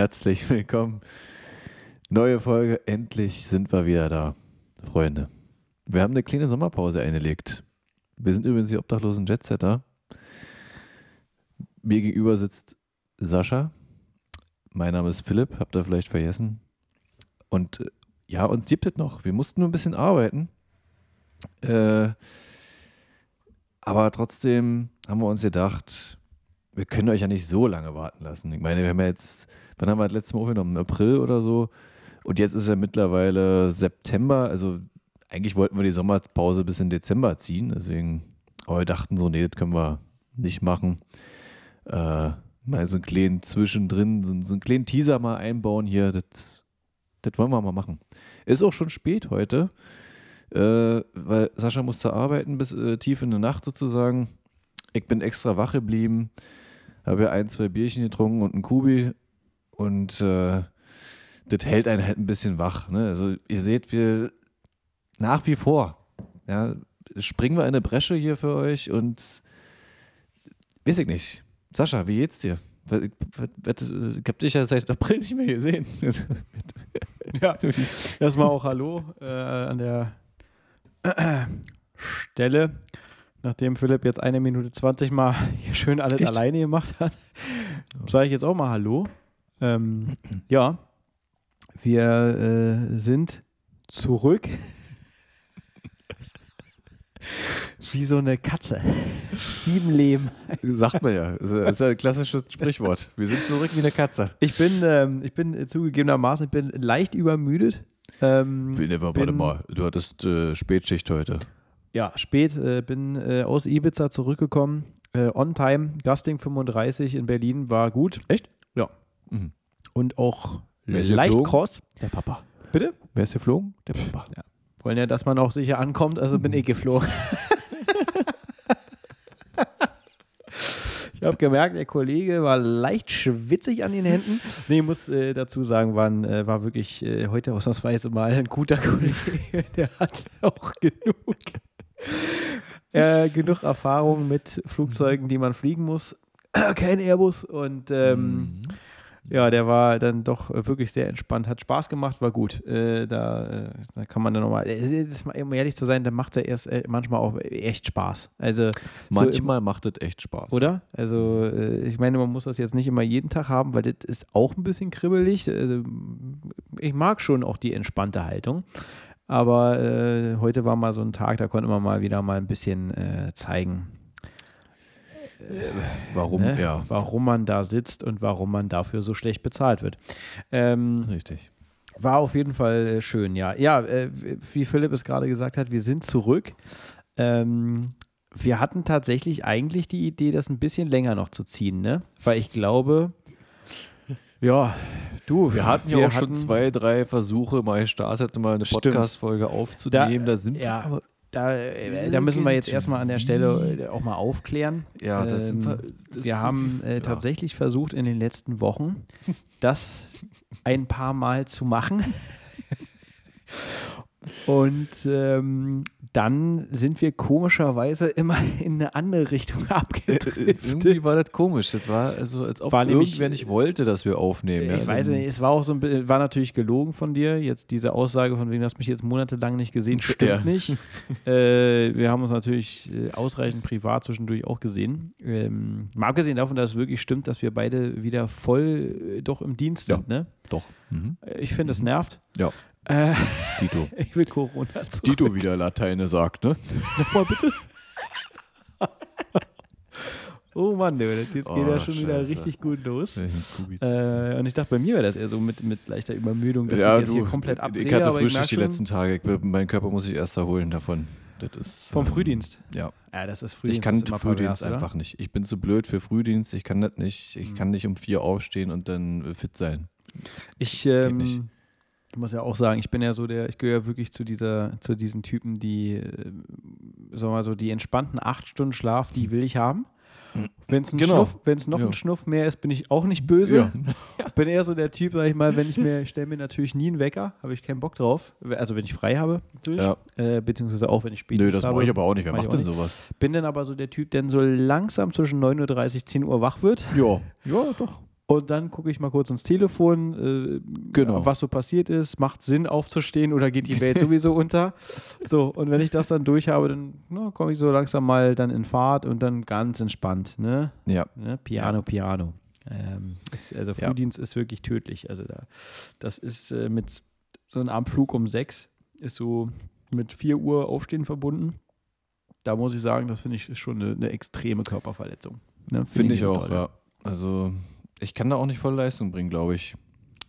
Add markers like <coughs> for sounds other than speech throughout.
Herzlich willkommen. Neue Folge. Endlich sind wir wieder da, Freunde. Wir haben eine kleine Sommerpause eingelegt. Wir sind übrigens die obdachlosen Jetsetter. Mir gegenüber sitzt Sascha. Mein Name ist Philipp, habt ihr vielleicht vergessen. Und äh, ja, uns gibt es noch. Wir mussten nur ein bisschen arbeiten. Äh, aber trotzdem haben wir uns gedacht, wir können euch ja nicht so lange warten lassen. Ich meine, wir haben ja jetzt, wann haben wir das letzte Mal aufgenommen? Im April oder so. Und jetzt ist ja mittlerweile September. Also eigentlich wollten wir die Sommerpause bis in Dezember ziehen. Deswegen, aber wir dachten so, nee, das können wir nicht machen. Äh, mal so einen kleinen Zwischendrin, so, so einen kleinen Teaser mal einbauen hier. Das, das wollen wir mal machen. Ist auch schon spät heute äh, weil Sascha musste arbeiten bis äh, tief in der Nacht sozusagen. Ich bin extra wach geblieben, habe ja ein, zwei Bierchen getrunken und ein Kubi und äh, das hält einen halt ein bisschen wach. Ne? Also ihr seht, wir nach wie vor ja, springen wir in eine Bresche hier für euch und weiß ich nicht. Sascha, wie geht's dir? Ich, habe dich ja seit April nicht mehr gesehen. <laughs> ja, erstmal auch Hallo äh, an der Stelle, nachdem Philipp jetzt eine Minute 20 mal hier schön alles Echt? alleine gemacht hat, sage ich jetzt auch mal Hallo. Ähm, ja, wir äh, sind zurück. <laughs> Wie so eine Katze. Sieben Leben. Sagt man ja. Das ist ja ein klassisches Sprichwort. Wir sind zurück wie eine Katze. Ich bin, ähm, ich bin zugegebenermaßen, ich bin leicht übermüdet. Ähm, nee, warte mal, du hattest äh, Spätschicht heute. Ja, spät, äh, bin äh, aus Ibiza zurückgekommen. Äh, on time, Gusting 35 in Berlin war gut. Echt? Ja. Mhm. Und auch leicht geflogen? cross. Der Papa. Bitte? Wer ist geflogen? Der Papa. Ja. Wollen ja, dass man auch sicher ankommt, also bin ich geflogen. <laughs> Ich habe gemerkt, der Kollege war leicht schwitzig an den Händen. Nee, ich muss äh, dazu sagen, war, äh, war wirklich äh, heute ausnahmsweise mal ein guter Kollege. <laughs> Der hat auch genug, <laughs> äh, genug Erfahrung mit Flugzeugen, die man fliegen muss. <clears throat> Kein Airbus und ähm, mhm. Ja, der war dann doch wirklich sehr entspannt, hat Spaß gemacht, war gut. Äh, da, äh, da, kann man dann nochmal, äh, um ehrlich zu sein, dann macht er erst äh, manchmal auch echt Spaß. Also manchmal so, macht es echt Spaß. Oder? Also äh, ich meine, man muss das jetzt nicht immer jeden Tag haben, weil das ist auch ein bisschen kribbelig. Also, ich mag schon auch die entspannte Haltung. Aber äh, heute war mal so ein Tag, da konnte man mal wieder mal ein bisschen zeigen, äh, warum, ne? ja. warum man da sitzt und warum man dafür so schlecht bezahlt wird. Ähm, Richtig. War auf jeden Fall äh, schön, ja. Ja, äh, wie Philipp es gerade gesagt hat, wir sind zurück. Ähm, wir hatten tatsächlich eigentlich die Idee, das ein bisschen länger noch zu ziehen, ne? Weil ich glaube, <laughs> ja, du. Wir hatten ja auch hatten, schon zwei, drei Versuche mal gestartet, mal eine Podcast-Folge aufzunehmen. Da, da sind ja, wir da, äh, da müssen wir jetzt erstmal an der Stelle äh, auch mal aufklären. Ja, das ähm, wir, das wir haben äh, tatsächlich versucht in den letzten Wochen, <laughs> das ein paar Mal zu machen. <laughs> Und ähm, dann sind wir komischerweise immer in eine andere Richtung <laughs> abgedriftet. Irgendwie war das komisch. Das war also, als ob war irgendwer nicht wollte, dass wir aufnehmen. Ich ja, weiß nicht, es war auch so ein war natürlich gelogen von dir. Jetzt diese Aussage von wegen, du hast mich jetzt monatelang nicht gesehen, stimmt nicht. <laughs> äh, wir haben uns natürlich äh, ausreichend privat zwischendurch auch gesehen. Ähm, mal abgesehen davon, dass es wirklich stimmt, dass wir beide wieder voll äh, doch im Dienst sind. Ja, ne? Doch. Mhm. Ich finde, es mhm. nervt. Ja. Äh, Dito. <laughs> Ich will Corona zurück. Dito wieder Lateine sagt, ne? Nochmal bitte. <laughs> oh Mann, jetzt geht oh, ja schon Scheiße. wieder richtig gut los. Äh, und ich dachte, bei mir wäre das eher so mit, mit leichter Übermüdung, dass ja, ich jetzt du, hier komplett abdrehe. Ich hatte Frühstück die letzten Tage. Ich, mein Körper muss sich erst erholen davon. Das ist, Vom ähm, Frühdienst? Ja. Ja, das ist Frühdienst. Ich kann Frühdienst pervers, einfach nicht. Ich bin zu blöd für Frühdienst. Ich kann das nicht. Ich mhm. kann nicht um vier aufstehen und dann fit sein. Ich, ähm, ich muss ja auch sagen, ich bin ja so der, ich gehöre wirklich zu dieser, zu diesen Typen, die, äh, sagen wir mal so, die entspannten acht Stunden Schlaf, die will ich haben. Wenn es genau. noch ja. ein Schnuff mehr ist, bin ich auch nicht böse. Ja. <laughs> Bin eher so der Typ, sag ich mal, wenn ich mir, ich stelle mir natürlich nie einen Wecker, habe ich keinen Bock drauf. Also wenn ich frei habe, natürlich. Ja. Äh, beziehungsweise auch wenn ich spät Nö, das mache ich aber auch nicht. Wer macht denn sowas? Bin dann aber so der Typ, der so langsam zwischen 9.30 Uhr, 10 Uhr wach wird. Ja, <laughs> ja, doch. Und dann gucke ich mal kurz ins Telefon, äh, Genau. was so passiert ist. Macht Sinn aufzustehen oder geht die Welt <laughs> sowieso unter? So, und wenn ich das dann durch habe, dann komme ich so langsam mal dann in Fahrt und dann ganz entspannt. Ne? Ja. Ne? Piano, Piano. Ähm, ist, also Ja. Frühdienst ist wirklich tödlich. Also da, das ist äh, mit so einem Abflug um sechs, ist so mit 4 Uhr Aufstehen verbunden. Da muss ich sagen, das finde ich schon eine, eine extreme Körperverletzung. Ne? Finde ich nicht auch, ja. Also, ich kann da auch nicht volle Leistung bringen, glaube ich.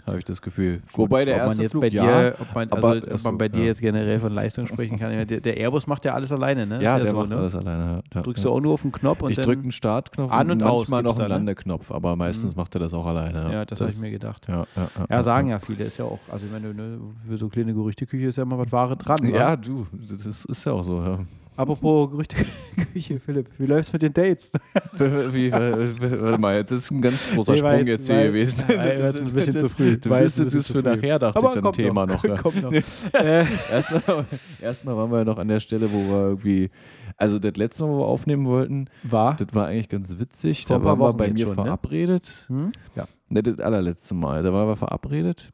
Habe ich das Gefühl. Wobei der erste Flug, ja. ob man, aber- also, ob achso, man bei dir ja. jetzt generell von Leistung sprechen kann. Meine, Der, der Airbus macht ja alles alleine, ne? Ja, Ist der so, macht ne? alles alleine. Ja. Drückst ja. du auch nur auf den Knopf und ich drücke einen Startknopf An und aus manchmal noch einen ne? Landeknopf, aber meistens macht er das auch alleine. Ja, das, habe ich mir gedacht. Ja, ja, ja, Ja, sagen ja viele, ist ja auch, also ich meine, ne, für so kleine Gerüchteküche ist ja immer was Wahre dran. Ja, du, das ist ja auch so. Ja. Apropos Gerüchteküche, <laughs> Philipp, wie läuft's mit den Dates? <laughs> Wie, warte mal, das ist ein ganz großer Nee, Sprung jetzt- hier gewesen. Ja, war jetzt ein bisschen zu früh. Du bist jetzt bisschen für nachher, dachte ich, dann ein Thema noch. ja. kommt noch. <laughs> äh, Erstmal, erstmal waren wir noch an der Stelle, wo wir irgendwie, also das letzte Mal, wo wir aufnehmen wollten, war? das war eigentlich ganz witzig. Vor Da waren wir bei mir schon, ne? verabredet. Hm? Ja. Ne, das allerletzte Mal. Da waren wir verabredet.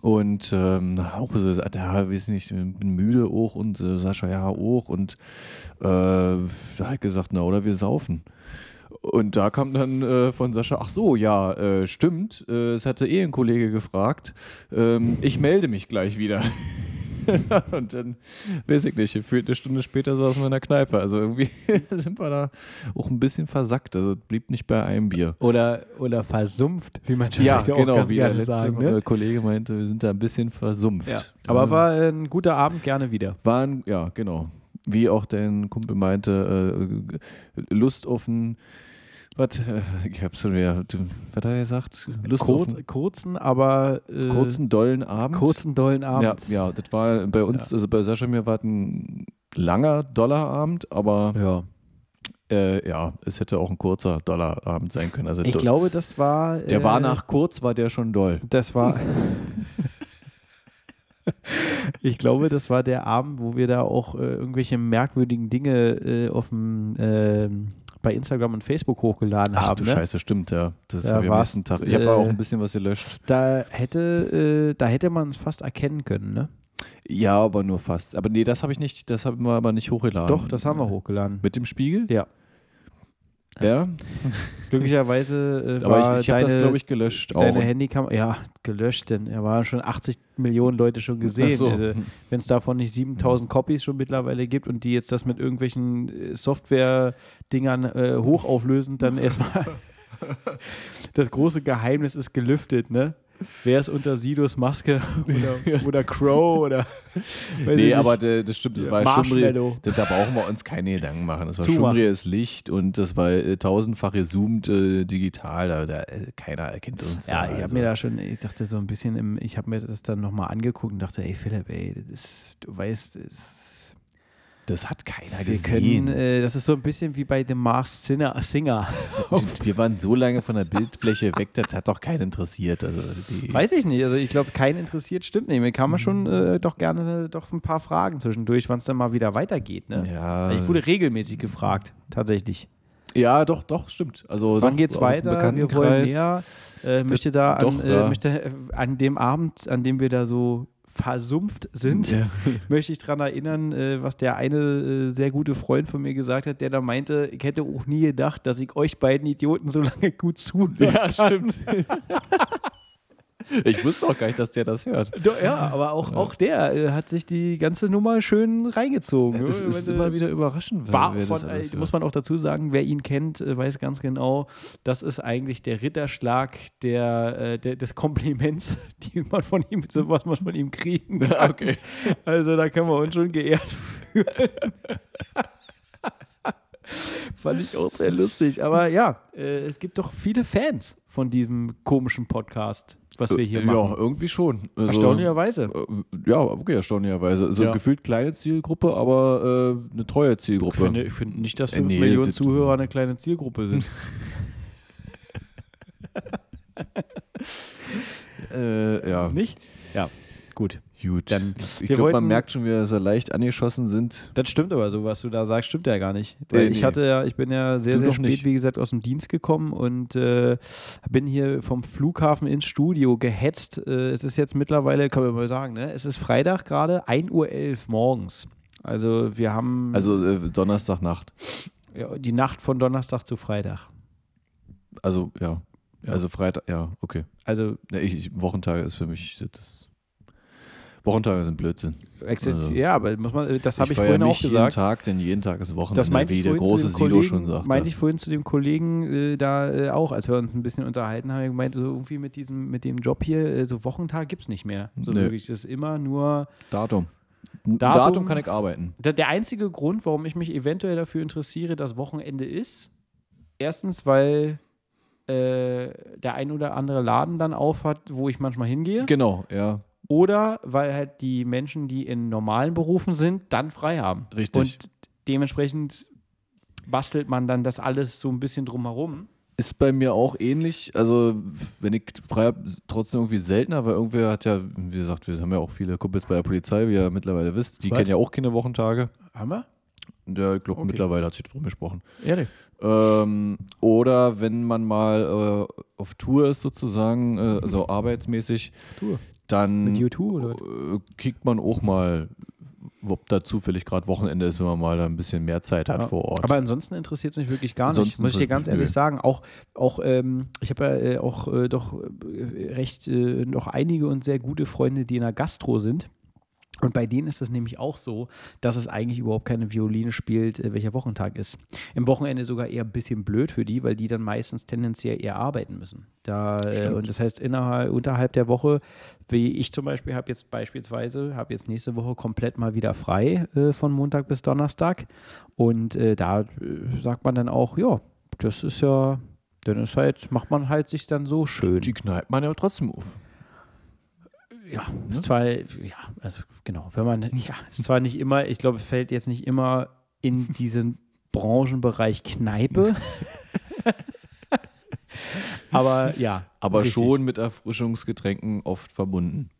Und ähm, auch so, ja, weiß nicht, bin müde auch und äh, Sascha ja auch. Und äh, da ich gesagt, na, oder wir saufen. Und da kam dann äh, von Sascha, ach so, ja, äh, stimmt. Äh, es hatte eh ein Kollege gefragt. Ähm, ich melde mich gleich wieder. <laughs> <laughs> und dann, weiß ich nicht, gefühlt eine Stunde später saßen wir in der Kneipe. Also irgendwie <laughs> sind wir da auch ein bisschen versackt. Also blieb nicht bei einem Bier. Oder, oder versumpft, wie man Ja, vielleicht genau, auch ganz wie der gerne letzte sagen. äh, Ne? Kollege meinte, wir sind da ein bisschen versumpft. Ja. Aber Äh, war ein guter Abend, gerne wieder. waren, ja, genau. Wie auch dein Kumpel meinte, äh, Lust auf ein, was, äh, ich hab's schon wieder, was hat er gesagt? Lust Kurz, kurzen, aber äh, kurzen, dollen Abend. kurzen, dollen ja, Abend. ja, das war bei uns, also bei Sascha mir war es ein langer Dollarabend, aber ja. äh, ja, es hätte auch ein kurzer Dollarabend sein können. Also Ich do- glaube, das war. der äh, war nach kurz, war der schon doll. Das war. <laughs> ich glaube, das war der Abend, wo wir da auch äh, irgendwelche merkwürdigen Dinge äh, auf dem, ähm, bei Instagram und Facebook hochgeladen Ach haben. du Ne? Scheiße, stimmt, ja. Das Da habe ich am nächsten Tag. Ich habe äh, auch ein bisschen was gelöscht. Da hätte, äh, da hätte man es fast erkennen können, ne? Ja, aber nur fast. Aber nee, das habe ich nicht, das haben wir aber nicht hochgeladen. Doch, das haben wir hochgeladen. Mit dem Spiegel? Ja. Ja, Glücklicherweise äh, aber war ich, ich habe das, glaube ich, gelöscht. deine. Handykamera, ja, gelöscht, denn er war schon 80 Millionen Leute schon gesehen. So. Also, Wenn es davon nicht 7000 Copies schon mittlerweile gibt und die jetzt das mit irgendwelchen äh, Software-Dingern äh, hochauflösen, dann erstmal <laughs> das große Geheimnis ist gelüftet, ne? Wer ist unter Sidos Maske <laughs> oder, oder Crow oder <laughs> Nee, aber das stimmt, das war. Schumri, da, da brauchen wir uns keine Gedanken machen. Das war Zumachen. Schumri ist Licht und das war äh, tausendfach gezoomt äh, digital. Da, da, äh, keiner erkennt uns. Ja, da, ich habe also. mir da schon, ich dachte so ein bisschen, im, ich habe mir das dann nochmal angeguckt und dachte, ey Philipp, ey, das ist, du weißt, das ist, das hat keiner wir gesehen. können, äh, das ist so ein bisschen wie bei The Masked Singer. Singer. wir waren so lange von der Bildfläche weg, das hat doch keinen interessiert. Also Weiß ich nicht, also ich glaube, keinen interessiert, stimmt nicht. Mir kann man schon äh, doch gerne äh, doch ein paar Fragen zwischendurch, wann es dann mal wieder weitergeht. Ne? ja, Ich wurde regelmäßig gefragt, tatsächlich. ja, doch, doch, stimmt. Also Wann geht's dem weiter? Wir wollen mehr. Äh, möchte da an, doch, äh, ja. möchte, äh, an dem Abend, an dem wir da so versumpft sind, Ja. <laughs> möchte ich daran erinnern, äh, was der eine äh, sehr gute Freund von mir gesagt hat, der da meinte, ich hätte auch nie gedacht, dass ich euch beiden Idioten so lange gut zuhören Ja, kann. stimmt. <laughs> <laughs> ich wusste auch gar nicht, dass der das hört. Ja, aber auch, auch der äh, hat sich die ganze Nummer schön reingezogen. Es ist Wenn, immer äh, wieder überraschend, war wer das von, alles äh, muss man auch dazu sagen, wer ihn kennt, äh, weiß ganz genau, das ist eigentlich der Ritterschlag der, äh, der, des Kompliments, <laughs> die man von ihm, so was man von ihm kriegen <laughs> kann. Okay. Also da können wir uns schon geehrt fühlen. <laughs> Fand ich auch sehr lustig. Aber ja, äh, es gibt doch viele Fans von diesem komischen Podcast, was wir hier Äh, Ja, machen. irgendwie schon. Also, Erstaunlicherweise. äh, Ja, wirklich erstaunlicherweise. So Ja. gefühlt kleine Zielgruppe, aber äh, eine treue Ich Zielgruppe. finde, ich finde nicht, dass Äh, 5 nee, Millionen Zuhörer eine kleine Zielgruppe sind. <laughs> <laughs> äh, ja. nicht? Ja. gut. Gut. Dann- ich glaube, man merkt schon dass wir leicht angeschossen sind. Das stimmt aber so, was du da sagst, stimmt ja gar nicht. Weil Nee, ich nee. hatte ja, ich bin ja sehr, Du sehr spät, nicht. wie gesagt, aus dem Dienst gekommen und äh, bin hier vom Flughafen ins Studio gehetzt. Äh, es ist jetzt mittlerweile, kann man mal sagen, ne? Es ist Freitag gerade, 1.11 Uhr morgens. Also wir haben Also äh, Donnerstagnacht. ja, die Nacht von Donnerstag zu Freitag. Also ja. Ja. Also Freitag, ja, okay. Also Ne, ich, ich, Wochentage ist für mich das. Wochentage sind Blödsinn. exit, Also, ja, aber muss man, das habe ich, feier vorhin auch gesagt. jeden Tag, denn jeden Tag ist Wochenende, Das meinte wie ich der vorhin zu große dem Silo Kollegen, schon sagte. meinte ich vorhin zu dem Kollegen äh, da äh, auch, als wir uns ein bisschen unterhalten haben, meinte so irgendwie mit diesem, mit dem Job hier, äh, so Wochentag gibt es nicht mehr. So Nö. wirklich. Das ist immer nur. Datum. Datum. Datum- Datum kann ich arbeiten. Der, der einzige Grund, warum ich mich eventuell dafür interessiere, dass Wochenende ist, erstens, weil äh, der ein oder andere Laden dann auf hat, wo ich manchmal hingehe. Genau, ja, Oder weil halt die Menschen, die in normalen Berufen sind, dann frei haben. richtig. Und dementsprechend bastelt man dann das alles so ein bisschen drumherum. Ist bei mir auch ähnlich. Also, wenn ich frei habe, trotzdem irgendwie seltener, weil irgendwer hat ja, wie gesagt, wir haben ja auch viele Kumpels bei der Polizei, wie ihr mittlerweile wisst. Die Was? kennen ja auch keine Wochentage. Haben wir? Ja, ich glaube, Okay. mittlerweile hat sich drum gesprochen. Ehrlich? Ähm, oder wenn man mal äh, auf Tour ist, sozusagen, äh, also <laughs> arbeitsmäßig, Tour. Dann Mit U2 oder äh, kickt man auch mal, ob da zufällig gerade Wochenende ist, wenn man mal da ein bisschen mehr Zeit hat Ja. vor Ort. Aber ansonsten interessiert es mich wirklich gar nicht, Ansonsten muss ich dir ganz ehrlich sagen. Auch, auch ähm, ich habe ja äh, auch äh, doch äh, recht äh, noch einige und sehr gute Freunde, die in der Gastro sind. Und bei denen ist es nämlich auch so, dass es eigentlich überhaupt keine Violine spielt, äh, welcher Wochentag ist. Im Wochenende sogar eher ein bisschen blöd für die, weil die dann meistens tendenziell eher arbeiten müssen. Da, äh, Stimmt. und das heißt, innerhalb, unterhalb der Woche, wie ich zum Beispiel habe jetzt beispielsweise, habe jetzt nächste Woche komplett mal wieder frei äh, von Montag bis Donnerstag. Und äh, da äh, sagt man dann auch, ja, das ist ja, dann ist halt, macht man halt sich dann so schön. die knallt man ja trotzdem auf. Ja, Ne? ist zwar, ja, also genau, wenn man, <laughs> ja, ist zwar nicht immer, ich glaube, es fällt jetzt nicht immer in diesen Branchenbereich Kneipe. <laughs> Aber ja. Aber richtig. schon mit Erfrischungsgetränken oft verbunden.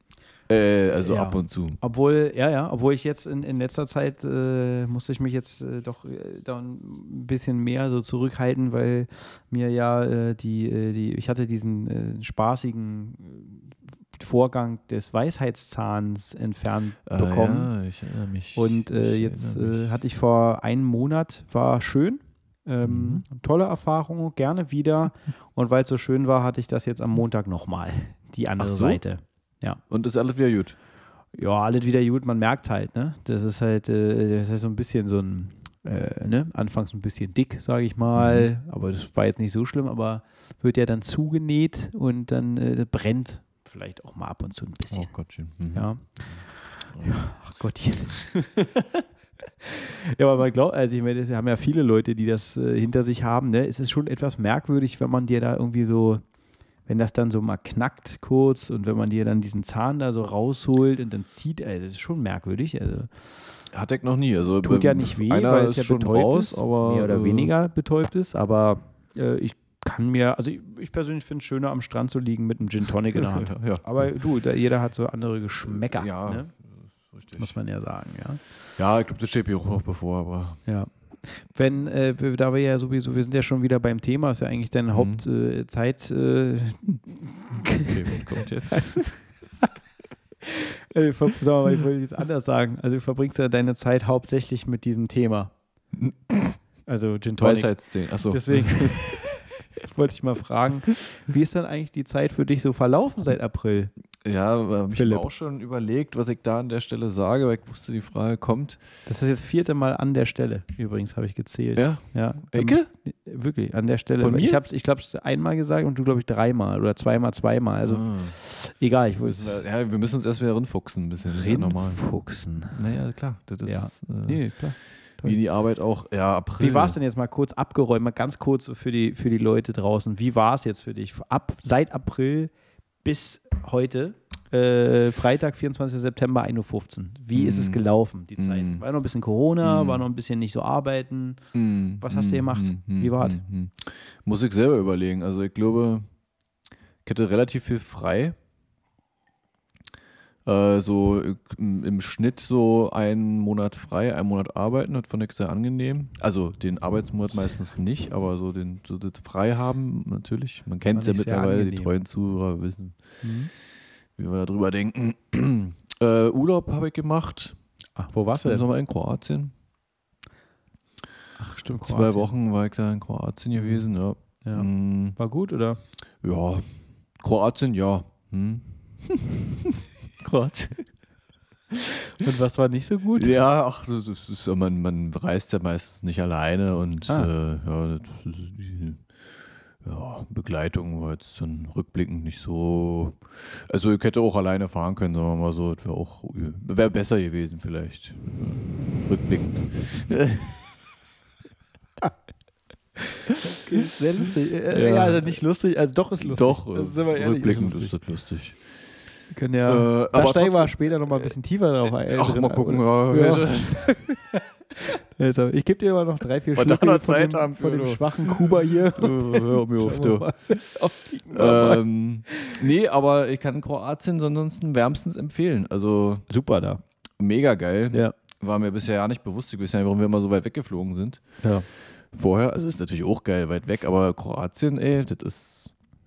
Äh, also Ja. ab und zu. Obwohl, ja, ja, obwohl ich jetzt in, in letzter Zeit äh, musste ich mich jetzt äh, doch äh, da ein bisschen mehr so zurückhalten, weil mir ja äh, die, äh, die, ich hatte diesen äh, spaßigen äh, Vorgang des Weisheitszahns entfernt bekommen. Ah, ja, ich erinnere mich. Und äh, Ich jetzt äh, mich. hatte ich vor einem Monat, war schön. Ähm, Tolle Erfahrung, gerne wieder. <laughs> Und weil es so schön war, hatte ich das jetzt am Montag nochmal. Die andere so? Seite. Und ist alles wieder gut. Ja, alles wieder gut, man merkt halt, ne? Das ist halt, äh, das ist so ein bisschen so ein, äh, ne? Anfangs ein bisschen dick, sage ich mal. Mhm. Aber das war jetzt nicht so schlimm, aber wird ja dann zugenäht und dann äh, brennt vielleicht auch mal ab und zu ein bisschen. Oh Gottchen. Mhm. Ja. Ach Gottchen. ja, aber man glaubt, also ich meine, es haben ja viele Leute, die das äh, hinter sich haben. Ne? Es ist schon etwas merkwürdig, wenn man dir da irgendwie so, wenn das dann so mal knackt kurz und wenn man dir dann diesen Zahn da so rausholt und dann zieht, also das ist schon merkwürdig. Also Hat er noch nie. Also tut ja nicht weh, weil es ja schon betäubt raus, ist, aber mehr oder äh, weniger betäubt ist, aber äh, ich kann mir, also ich, ich persönlich finde es schöner, am Strand zu liegen mit einem Gin Tonic in der Hand. <laughs> Ja. Aber du, da, jeder hat so andere Geschmäcker. Ja, Ne? richtig. Muss man ja sagen, ja. Ja, ich glaube, das steht mir auch noch bevor, aber Ja. Wenn, äh, da wir ja sowieso, wir sind ja schon wieder beim Thema, ist ja eigentlich deine Mhm. Hauptzeit. Äh, Zeit, äh, okay, was kommt jetzt? <laughs> äh, ver- sag mal, ich wollte jetzt anders sagen. Also du verbringst ja deine Zeit hauptsächlich mit diesem Thema. Also Gin Tonic. Weisheitszähne. Achso. Deswegen <laughs> <laughs> wollte ich mal fragen, wie ist dann eigentlich die Zeit für dich so verlaufen seit April? Ja, habe ich mir auch schon überlegt, was ich da an der Stelle sage, weil ich wusste, die Frage kommt. Das ist jetzt vierte Mal an der Stelle, übrigens, habe ich gezählt. Ja, Ja, Ecke? wirklich, an der Stelle. Von Weil Ich mir? habe es ich glaube, einmal gesagt und du, glaube ich, dreimal oder zweimal, zweimal. Also ah. egal, ich wollte ja, wir müssen uns erst wieder rinfuchsen ein bisschen. Ist ja normal. Naja, klar. Das ist Ja. äh, Nee, klar. Wie die Arbeit auch. Ja, April. Wie war es denn jetzt mal kurz abgeräumt, mal ganz kurz für die, für die Leute draußen? Wie war es jetzt für dich? Ab, seit April bis heute, äh, Freitag, 24. September, 1.15 Uhr. Wie ist es Mm. gelaufen, die Zeit? Mm. War noch ein bisschen Corona, Mm. war noch ein bisschen nicht so arbeiten. Mm, Was hast du mm, gemacht? mm, Wie war's? mm, mm. Muss ich selber überlegen. Also ich glaube, ich hatte relativ viel frei. Äh, so im, im Schnitt so einen Monat frei, einen Monat arbeiten, das fand ich sehr angenehm. Also den Arbeitsmonat meistens nicht, aber so den so das frei haben natürlich. Man kennt es ja mittlerweile, die treuen Zuhörer wissen, Mhm. wie wir darüber denken. <clears throat> äh, Urlaub habe ich gemacht Ach, wo warst du im denn? Sommer in Kroatien. Ach, stimmt. Zwei Kroatien. Wochen war ich da in Kroatien gewesen, ja. Ja. Mm, War gut, oder? ja. Kroatien, ja. Hm. <laughs> Kroatien. Und was war nicht so gut? Ja, ach, das ist, man, man reist ja meistens nicht alleine und Ah. äh, ja, die ja, Begleitung war jetzt dann rückblickend nicht so. Also ich hätte auch alleine fahren können, sagen wir mal so, das wäre auch wäre besser gewesen vielleicht. Ja, rückblickend. <laughs> Okay, sehr lustig. Äh, Ja. ja. also nicht lustig, also doch ist lustig. Doch, Also sind wir ehrlich, rückblickend ist ist das lustig. Können ja, Äh, da steigen wir später nochmal ein bisschen tiefer drauf ein. Ach, mal gucken. Ja, Ja. also- <laughs> Also, ich gebe dir aber noch drei, vier noch von, Zeit dem, haben von dem schwachen Kuba hier. <laughs> Hör mir auf, du. mal. <laughs> Ähm, nee, aber ich kann Kroatien ansonsten wärmstens empfehlen. Also Super da. mega geil. Ja. War mir bisher ja nicht bewusst. Ich weiß ja nicht, warum wir immer so weit weggeflogen sind. ja. Vorher, also ist natürlich auch geil, weit weg, aber Kroatien, ey, das ist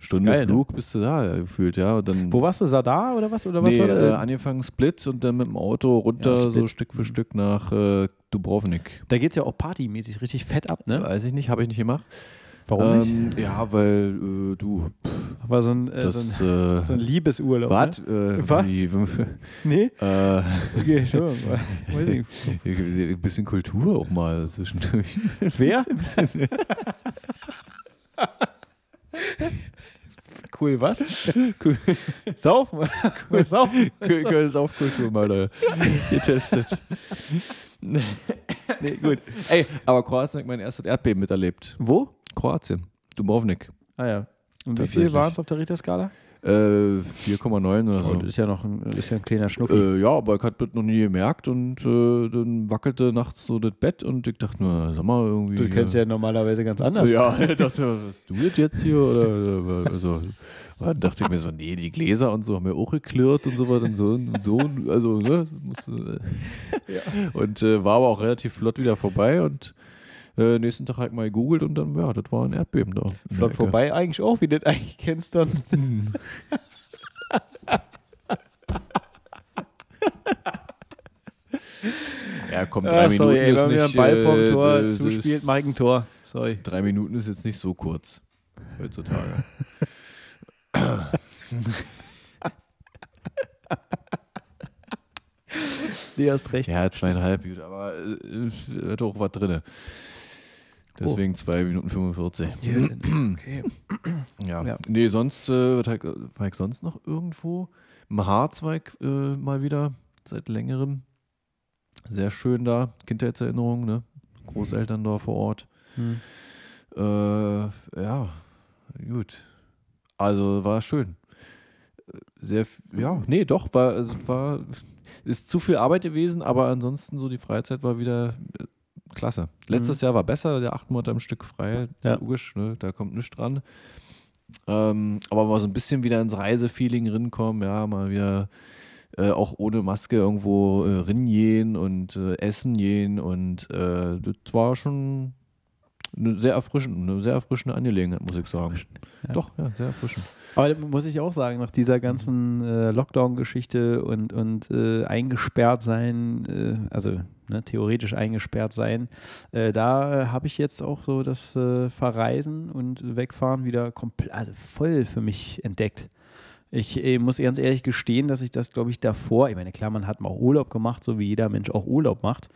Stunde geil, ne? Flug, bist du da gefühlt, ja. Und dann, Wo warst du? Sadar oder was? Oder was nee, war äh, angefangen Split und dann mit dem Auto runter, Ja, so. Stück für Stück nach äh, Dubrovnik. da geht es ja auch partymäßig richtig fett ab, ne? Weiß ich nicht, habe ich nicht gemacht. Warum ähm, Ja, weil äh, du, nicht? War so ein, äh, das, so ein, äh, so <laughs> ein Liebesurlaub. was? Ne? Äh, Was? wie, Nee? äh, Okay, schon. <laughs> Ich. ein bisschen Kultur auch mal zwischendurch. Wer? <laughs> cool, was? Cool. Saufen. Cool, saufen. Köln ist auf Kultur mal da getestet. Nee, gut. Ey, aber Kroatien hat mein erstes Erdbeben miterlebt. Wo? Kroatien. Dubrovnik. Ah ja. Und wie viel waren es auf der Richterskala? Äh, 4,9 oder so. Oh, das ist ja noch ein, ist ja ein kleiner Schnuffi. Äh, ja, aber ich hatte das noch nie gemerkt und äh, dann wackelte nachts so das Bett und ich dachte mir, sag mal irgendwie. du kennst ja normalerweise ganz anders. Ja, <laughs> ich dachte, was du jetzt hier? Oder, also, dann dachte ich mir so, nee, die Gläser und so haben mir auch geklirrt und so weiter und so und so. Also, ne, musst, du, äh, <laughs> Und äh, war aber auch relativ flott wieder vorbei und äh, nächsten Tag halt mal gegoogelt und dann, ja, das war ein Erdbeben da. Flott vorbei eigentlich auch, wie du das eigentlich kennst sonst. <laughs> Ja, komm, drei Ah, Minuten sorry, ey, ist wenn ein nicht, Ball vom äh, Tor zuspielt, Mike ein Tor. Sorry. Drei Minuten ist jetzt nicht so kurz heutzutage. <laughs> Nee, hast recht. ja, zweieinhalb, gut, aber äh, hat auch was drin. Deswegen zwei Minuten 45. okay. <clears throat> Ja. Ja. Nee, sonst äh, war ich sonst noch irgendwo. Im Haarzweig äh, mal wieder, seit längerem. Sehr schön da. Kindheitserinnerungen, ne? Großeltern da vor Ort. Hm. Äh, ja, gut. Also war schön. Sehr, ja, nee, doch, war, also war, ist zu viel Arbeit gewesen, aber ansonsten so die Freizeit war wieder äh, klasse. Letztes Jahr war besser, der acht Monate am Stück frei, Ja. logisch, ne, da kommt nichts dran. Ähm, aber mal so ein bisschen wieder ins Reisefeeling rinkommen, ja, mal wieder äh, auch ohne Maske irgendwo äh, ringehen und äh, essen gehen und äh, das war schon eine sehr erfrischend, eine sehr erfrischende Angelegenheit, muss ich sagen. Ja. Doch, ja, sehr erfrischend. Aber muss ich auch sagen, nach dieser ganzen äh, Lockdown-Geschichte und, und äh, eingesperrt sein, äh, also ne, theoretisch eingesperrt sein, äh, da äh, habe ich jetzt auch so das äh, Verreisen und Wegfahren wieder komplett, also voll für mich entdeckt. Ich äh, muss ganz ehrlich gestehen, dass ich das, glaube ich, davor, ich meine, klar, man hat mal auch Urlaub gemacht, so wie jeder Mensch auch Urlaub macht,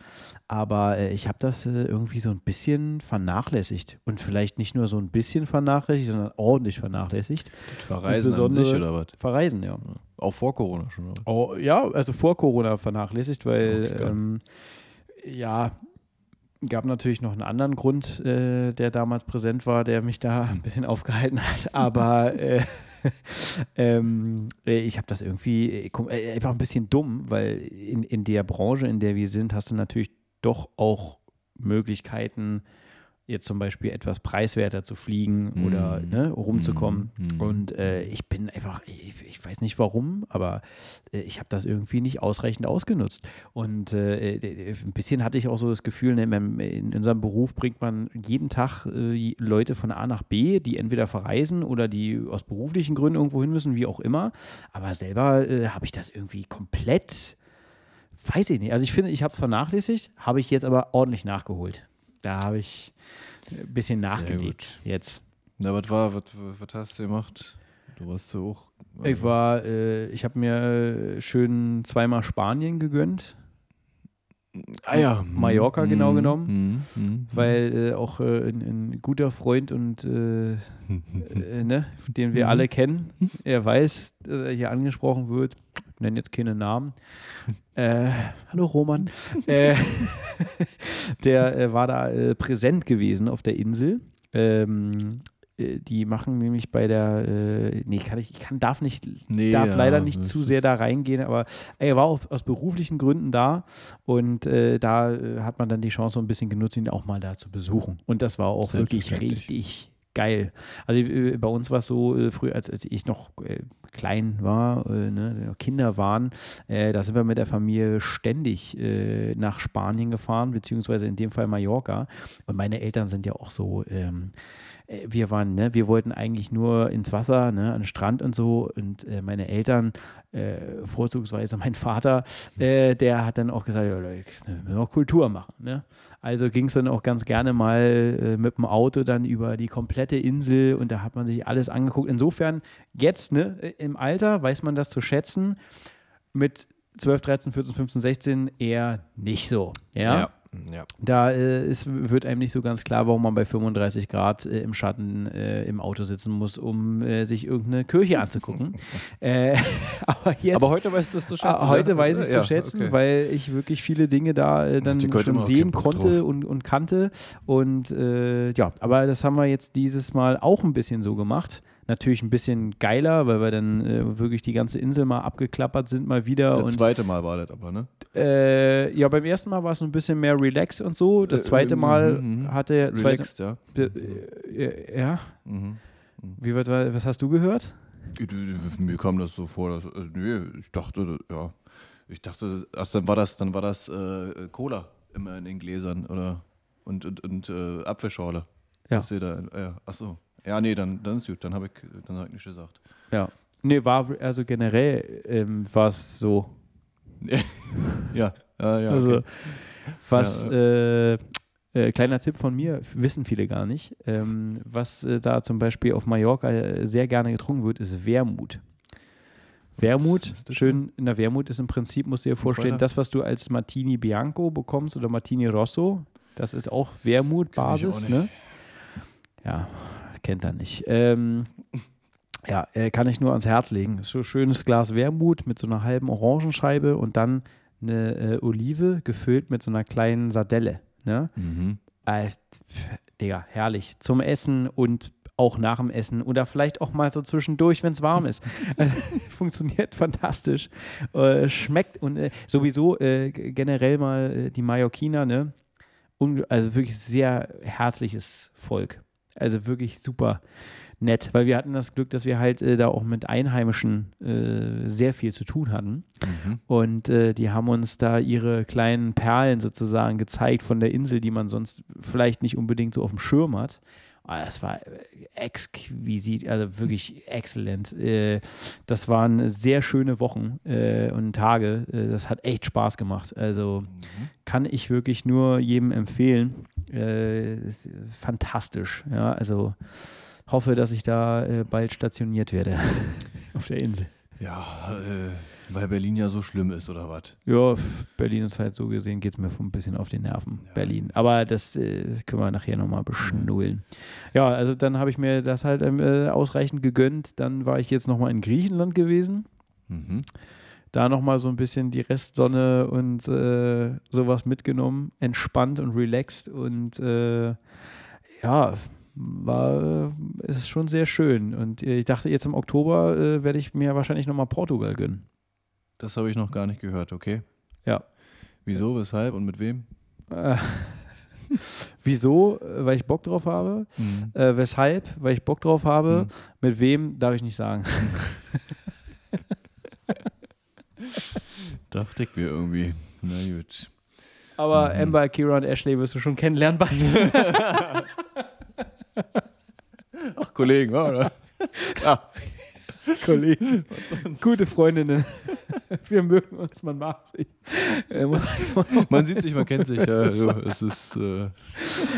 aber äh, ich habe das äh, irgendwie so ein bisschen vernachlässigt und vielleicht nicht nur so ein bisschen vernachlässigt, sondern ordentlich vernachlässigt. Das Verreisen an sich oder was? Verreisen, ja. Auch vor Corona schon. Oder? Oh, ja, also vor Corona vernachlässigt, weil Okay, ähm, ja, gab natürlich noch einen anderen Grund, äh, der damals präsent war, der mich da <laughs> ein bisschen aufgehalten hat. Aber äh, <laughs> ähm, äh, ich habe das irgendwie äh, äh, einfach ein bisschen dumm, weil in, in der Branche, in der wir sind, hast du natürlich doch auch Möglichkeiten, jetzt zum Beispiel etwas preiswerter zu fliegen oder Mhm. ne, rumzukommen. Mhm. Und äh, ich bin einfach, ich, ich weiß nicht warum, aber äh, ich habe das irgendwie nicht ausreichend ausgenutzt. Und äh, äh, ein bisschen hatte ich auch so das Gefühl, ne, in, in unserem Beruf bringt man jeden Tag äh, Leute von A nach B, die entweder verreisen oder die aus beruflichen Gründen irgendwo hin müssen, wie auch immer. Aber selber äh, habe ich das irgendwie komplett, weiß ich nicht. Also ich finde, ich habe es vernachlässigt, habe ich jetzt aber ordentlich nachgeholt. Da habe ich ein bisschen nachgelegt jetzt. Na, was war, was, was hast du gemacht? Du warst so hoch. Ich war, äh, ich habe mir äh, schön zweimal Spanien gegönnt, ah, ja. Mallorca Mhm. genau genommen, Mhm. Mhm. weil äh, auch äh, ein, ein guter Freund und äh, <laughs> äh, ne, den wir Mhm. alle kennen, er weiß, dass er hier angesprochen wird. Nenne jetzt keine Namen. Äh, hallo Roman. <laughs> äh, der äh, war da äh, präsent gewesen auf der Insel. Ähm, äh, die machen nämlich bei der, äh, nee, kann ich, ich kann, darf nicht, Nee, darf ja, leider nicht zu sehr da reingehen, aber er war auch aus beruflichen Gründen da und äh, da äh, hat man dann die Chance so ein bisschen genutzt, ihn auch mal da zu besuchen. Und das war auch wirklich richtig geil. Also äh, bei uns war es so, äh, früher, als, als ich noch äh, klein war, äh, ne, Kinder waren, äh, da sind wir mit der Familie ständig äh, nach Spanien gefahren, beziehungsweise in dem Fall Mallorca. Und meine Eltern sind ja auch so, ähm, äh, wir waren, ne, wir wollten eigentlich nur ins Wasser, ne, an den Strand und so. Und äh, meine Eltern, äh, vorzugsweise mein Vater, äh, der hat dann auch gesagt, ja, Leute, wir müssen auch Kultur machen. Ne? Also ging es dann auch ganz gerne mal äh, mit dem Auto dann über die komplette Insel und da hat man sich alles angeguckt. Insofern jetzt, ne, äh, im Alter weiß man das zu schätzen. Mit 12, 13, 14, 15, 16 eher nicht so. Ja. Ja. Ja. Da äh, ist, wird einem nicht so ganz klar, warum man bei 35 Grad äh, im Schatten äh, im Auto sitzen muss, um äh, sich irgendeine Kirche anzugucken. <laughs> äh, <laughs> aber jetzt, Aber heute weißt du es zu schätzen. ah, heute ja? weiß ich es Ja, zu schätzen, okay. weil ich wirklich viele Dinge da äh, dann schon sehen konnte und, und kannte. Und ja, aber das haben wir jetzt dieses Mal auch ein bisschen so gemacht. Natürlich ein bisschen geiler, weil wir dann äh, wirklich die ganze Insel mal abgeklappert sind, mal wieder. Das zweite Mal war das aber, ne? äh, ja, beim ersten Mal war es ein bisschen mehr relax und so. Das Äh, zweite äh, Mal mhm, mhm. hatte er. Relaxed, ja. äh, ja, Mhm. wie wird, was hast du gehört? Mir kam das so vor, dass, nee, ich dachte, ja, ich dachte, erst dann war das, dann war das äh, Cola immer in den Gläsern oder und, und, und äh, Apfelschorle. Ja. Da, äh, ach so. Ja, nee, dann, dann ist gut, dann habe ich, dann hab ich nicht gesagt. Ja. Nee, war also generell ähm, war es so. <laughs> Ja, ja, ja. also, okay. was, Ja, äh, äh, kleiner Tipp von mir, wissen viele gar nicht. Ähm, was äh, da zum Beispiel auf Mallorca äh, sehr gerne getrunken wird, ist Wermut. Wermut, schön, in der Wermut ist im Prinzip, musst du dir vorstellen, das, was du als Martini Bianco bekommst oder Martini Rosso, das ist auch Wermut-Basis, ne? Ja, kennt er nicht. Ähm, ja, äh, kann ich nur ans Herz legen. So schönes Glas Wermut mit so einer halben Orangenscheibe und dann eine äh, Olive gefüllt mit so einer kleinen Sardelle. Ne? Mhm. Äh, Digga, herrlich. Zum Essen und auch nach dem Essen oder vielleicht auch mal so zwischendurch, wenn es warm ist. Äh, <laughs> <laughs> Funktioniert fantastisch. Äh, schmeckt und äh, sowieso äh, generell mal äh, die Mallorquiner, ne? Un also wirklich sehr herzliches Volk. Also wirklich super nett, weil wir hatten das Glück, dass wir halt äh, da auch mit Einheimischen äh, sehr viel zu tun hatten. Mhm. Und äh, die haben uns da ihre kleinen Perlen sozusagen gezeigt von der Insel, die man sonst vielleicht nicht unbedingt so auf dem Schirm hat. Ah, Das war äh, exquisit, also wirklich exzellent. Äh, Das waren sehr schöne Wochen äh, und Tage. Das hat echt Spaß gemacht. Also Mhm. kann ich wirklich nur jedem empfehlen. Es fantastisch. Ja, also hoffe, dass ich da bald stationiert werde <laughs> auf der Insel. Ja, äh, weil Berlin ja so schlimm ist, oder was? Ja, Berlin ist halt so gesehen, geht es mir ein bisschen auf die Nerven, Ja. Berlin. Aber das, äh, können wir nachher nochmal beschnullen. Ja, also dann habe ich mir das halt ähm, äh, ausreichend gegönnt. Dann war ich jetzt nochmal in Griechenland gewesen. Mhm. Da nochmal so ein bisschen die Restsonne und äh, sowas mitgenommen. Entspannt und relaxed. Und äh, ja, war, äh, ist schon sehr schön. Und äh, ich dachte, jetzt im Oktober äh, werde ich mir wahrscheinlich nochmal Portugal gönnen. Das habe ich noch gar nicht gehört, okay? Ja. Wieso, weshalb und mit wem? <laughs> Äh, Wieso? Weil ich Bock drauf habe. Mhm. Äh, weshalb? Weil ich Bock drauf habe. Mhm. Mit wem? Darf ich nicht sagen. <laughs> Dachte ich mir irgendwie. Na gut. Aber Mhm. Amber, Kira und Ashley wirst du schon kennenlernen beide. <laughs> Ach, Kollegen, oder? Ja. Kollegen. Gute Freundinnen. <laughs> Wir mögen uns, man mag sich. Äh, Man sieht sich, man kennt sich. Ja, <laughs> so, es ist, äh,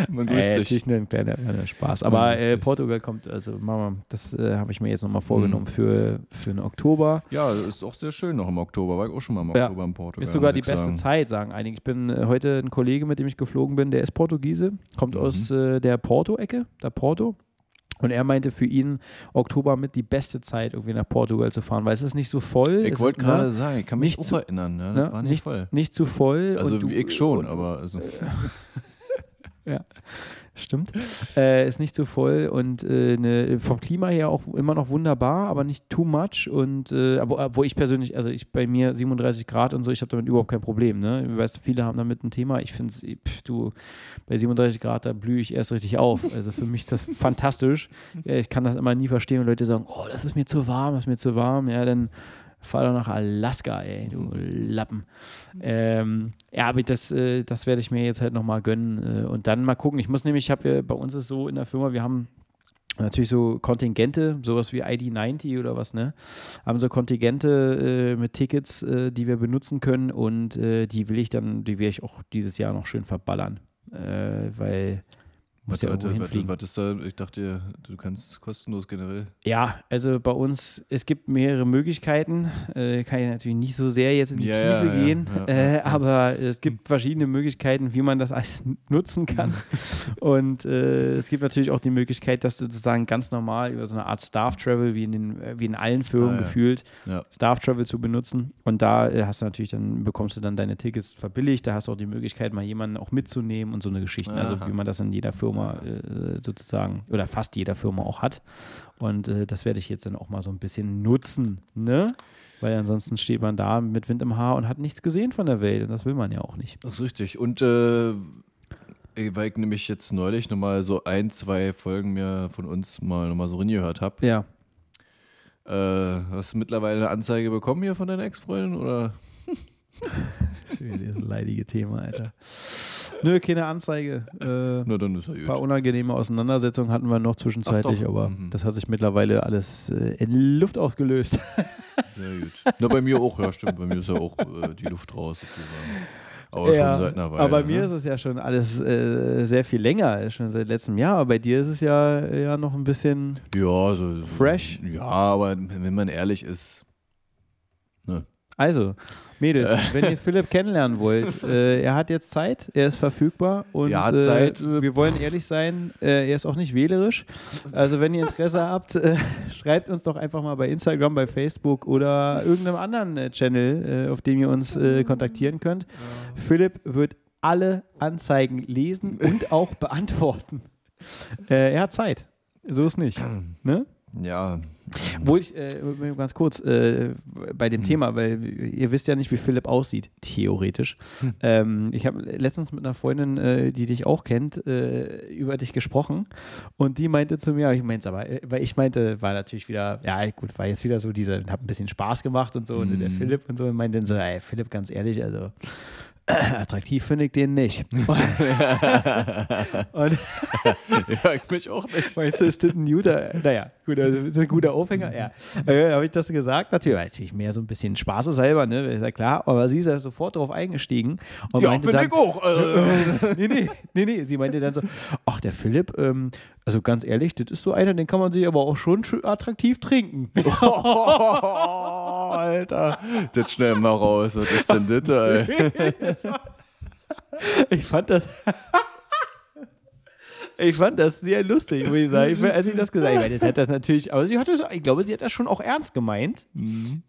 man grüßt Äh, sich. natürlich nur ein kleiner, kleiner Spaß. Aber Ja, äh. Portugal kommt, also Mama, das äh, habe ich mir jetzt nochmal vorgenommen Mhm. für, für den Oktober. Ja, ist auch sehr schön noch im Oktober. War ich auch schon mal im Ja. Oktober in Portugal. Ist sogar die beste sagen. Zeit, sagen einige. Ich bin äh, heute ein Kollege, mit dem ich geflogen bin, der ist Portugiese, kommt Mhm. aus äh, der Porto-Ecke, der Porto. Und er meinte für ihn Oktober mit die beste Zeit, irgendwie nach Portugal zu fahren, weil es ist nicht so voll. Ich wollte gerade ne, sagen, ich kann mich nicht zu- erinnern. Ja, ne, das war nicht, nicht, voll. nicht zu voll. Also du, ich schon, und, aber also, <laughs> Stimmt. Äh, ist nicht so voll und äh, ne, vom Klima her auch immer noch wunderbar, aber nicht too much. Und äh, aber wo ich persönlich, also ich bei mir 37 Grad und so, ich habe damit überhaupt kein Problem. Ne? Ich weiß, viele haben damit ein Thema. Ich finde es, du, bei 37 Grad, da blühe ich erst richtig auf. Also für mich ist das <laughs> fantastisch. Äh, Ich kann das immer nie verstehen, wenn Leute sagen, oh, das ist mir zu warm, das ist mir zu warm. Ja, dann fahr doch nach Alaska, ey, du Lappen. Ähm, ja, aber das, äh, das werde ich mir jetzt halt nochmal gönnen äh, und dann mal gucken. Ich muss nämlich, ich habe ja, bei uns ist so in der Firma, wir haben natürlich so Kontingente, sowas wie ID90 oder was, ne? Haben so Kontingente äh, mit Tickets, äh, die wir benutzen können und äh, die will ich dann, die werde ich auch dieses Jahr noch schön verballern. Äh, weil was, ja was, hinfliegen. was ist da? Ich dachte, du kannst kostenlos generell. Ja, also bei uns, es gibt mehrere Möglichkeiten. Äh, kann ich natürlich nicht so sehr jetzt in die Ja, Tiefe ja, gehen, ja, äh, aber es gibt verschiedene Möglichkeiten, wie man das alles nutzen kann. <laughs> Und äh, es gibt natürlich auch die Möglichkeit, dass du sozusagen ganz normal über so eine Art Staff Travel, wie in, den, wie in allen Firmen Ah, gefühlt. Staff Travel zu benutzen. Und da äh, hast du natürlich dann, bekommst du dann deine Tickets verbilligt. Da hast du auch die Möglichkeit, mal jemanden auch mitzunehmen und so eine Geschichte. Also wie man das in jeder Firma äh, sozusagen oder fast jeder Firma auch hat. Und äh, das werde ich jetzt dann auch mal so ein bisschen nutzen, ne? Weil ansonsten steht man da mit Wind im Haar und hat nichts gesehen von der Welt. Und das will man ja auch nicht. Das ist richtig. Und äh, weil ich nämlich jetzt neulich nochmal so ein, zwei Folgen mir von uns mal nochmal so reingehört habe. Ja. Äh, hast du mittlerweile eine Anzeige bekommen hier von deiner Ex-Freundin? Oder? Dieses leidige Thema, Alter. Nö, keine Anzeige. Äh, Na, dann ist ja Ein paar unangenehme Auseinandersetzungen hatten wir noch zwischenzeitlich, aber Mhm. das hat sich mittlerweile alles äh, in Luft aufgelöst. Sehr gut. Na, bei mir auch, ja, stimmt. Bei mir ist ja auch äh, die Luft raus sozusagen. Aber Ja, schon seit einer Weile. aber bei mir ne? ist es ja schon alles äh, sehr viel länger, schon seit letztem Jahr. Aber bei dir ist es ja, ja noch ein bisschen. Ja, so, so. Fresh? Ja, aber wenn man ehrlich ist. Also, Mädels, wenn ihr Philipp kennenlernen wollt, <laughs> äh, er hat jetzt Zeit, er ist verfügbar und Er hat äh, Zeit. wir wollen ehrlich sein, äh, er ist auch nicht wählerisch. Also, wenn ihr Interesse <laughs> habt, äh, schreibt uns doch einfach mal bei Instagram, bei Facebook oder irgendeinem anderen äh, Channel, äh, auf dem ihr uns äh, kontaktieren könnt. Philipp wird alle Anzeigen lesen und <laughs> auch beantworten. Äh, er hat Zeit. So ist nicht. <clears throat> Ne? Ja. Wo ich, äh, ganz kurz, äh, bei dem Thema, weil ihr wisst ja nicht, wie Philipp aussieht, theoretisch. Hm. Ähm, ich habe letztens mit einer Freundin, äh, die dich auch kennt, äh, über dich gesprochen und die meinte zu mir, ich meinte aber, äh, weil ich meinte, war natürlich wieder, ja gut, war jetzt wieder so diese, hab ein bisschen Spaß gemacht und so und der Mhm. Philipp und so und meinte dann so, ey Philipp, ganz ehrlich, also <coughs> attraktiv finde ich den nicht. <laughs> und <laughs> <laughs> ja, ich mich auch nicht. Weißt du, ist das ein guter, naja, gut, also ist ein guter Aufhänger, ja. Äh, Habe ich das gesagt? Natürlich, natürlich mehr so ein bisschen spaßeshalber, ne, ist ja klar, aber sie ist ja sofort darauf eingestiegen und Ja, finde ich auch. Äh, nee, nee, nee, nee, sie meinte dann so, ach, der Philipp, ähm, also ganz ehrlich, das ist so einer, den kann man sich aber auch schon attraktiv trinken. oh, Alter. Das schnell mal raus. Was ist denn das, ey? Ich fand das. Ich fand das sehr lustig, muss ich sagen. Als ich das gesagt habe, das hat das natürlich, aber sie hat das, ich glaube, sie hat das schon auch ernst gemeint.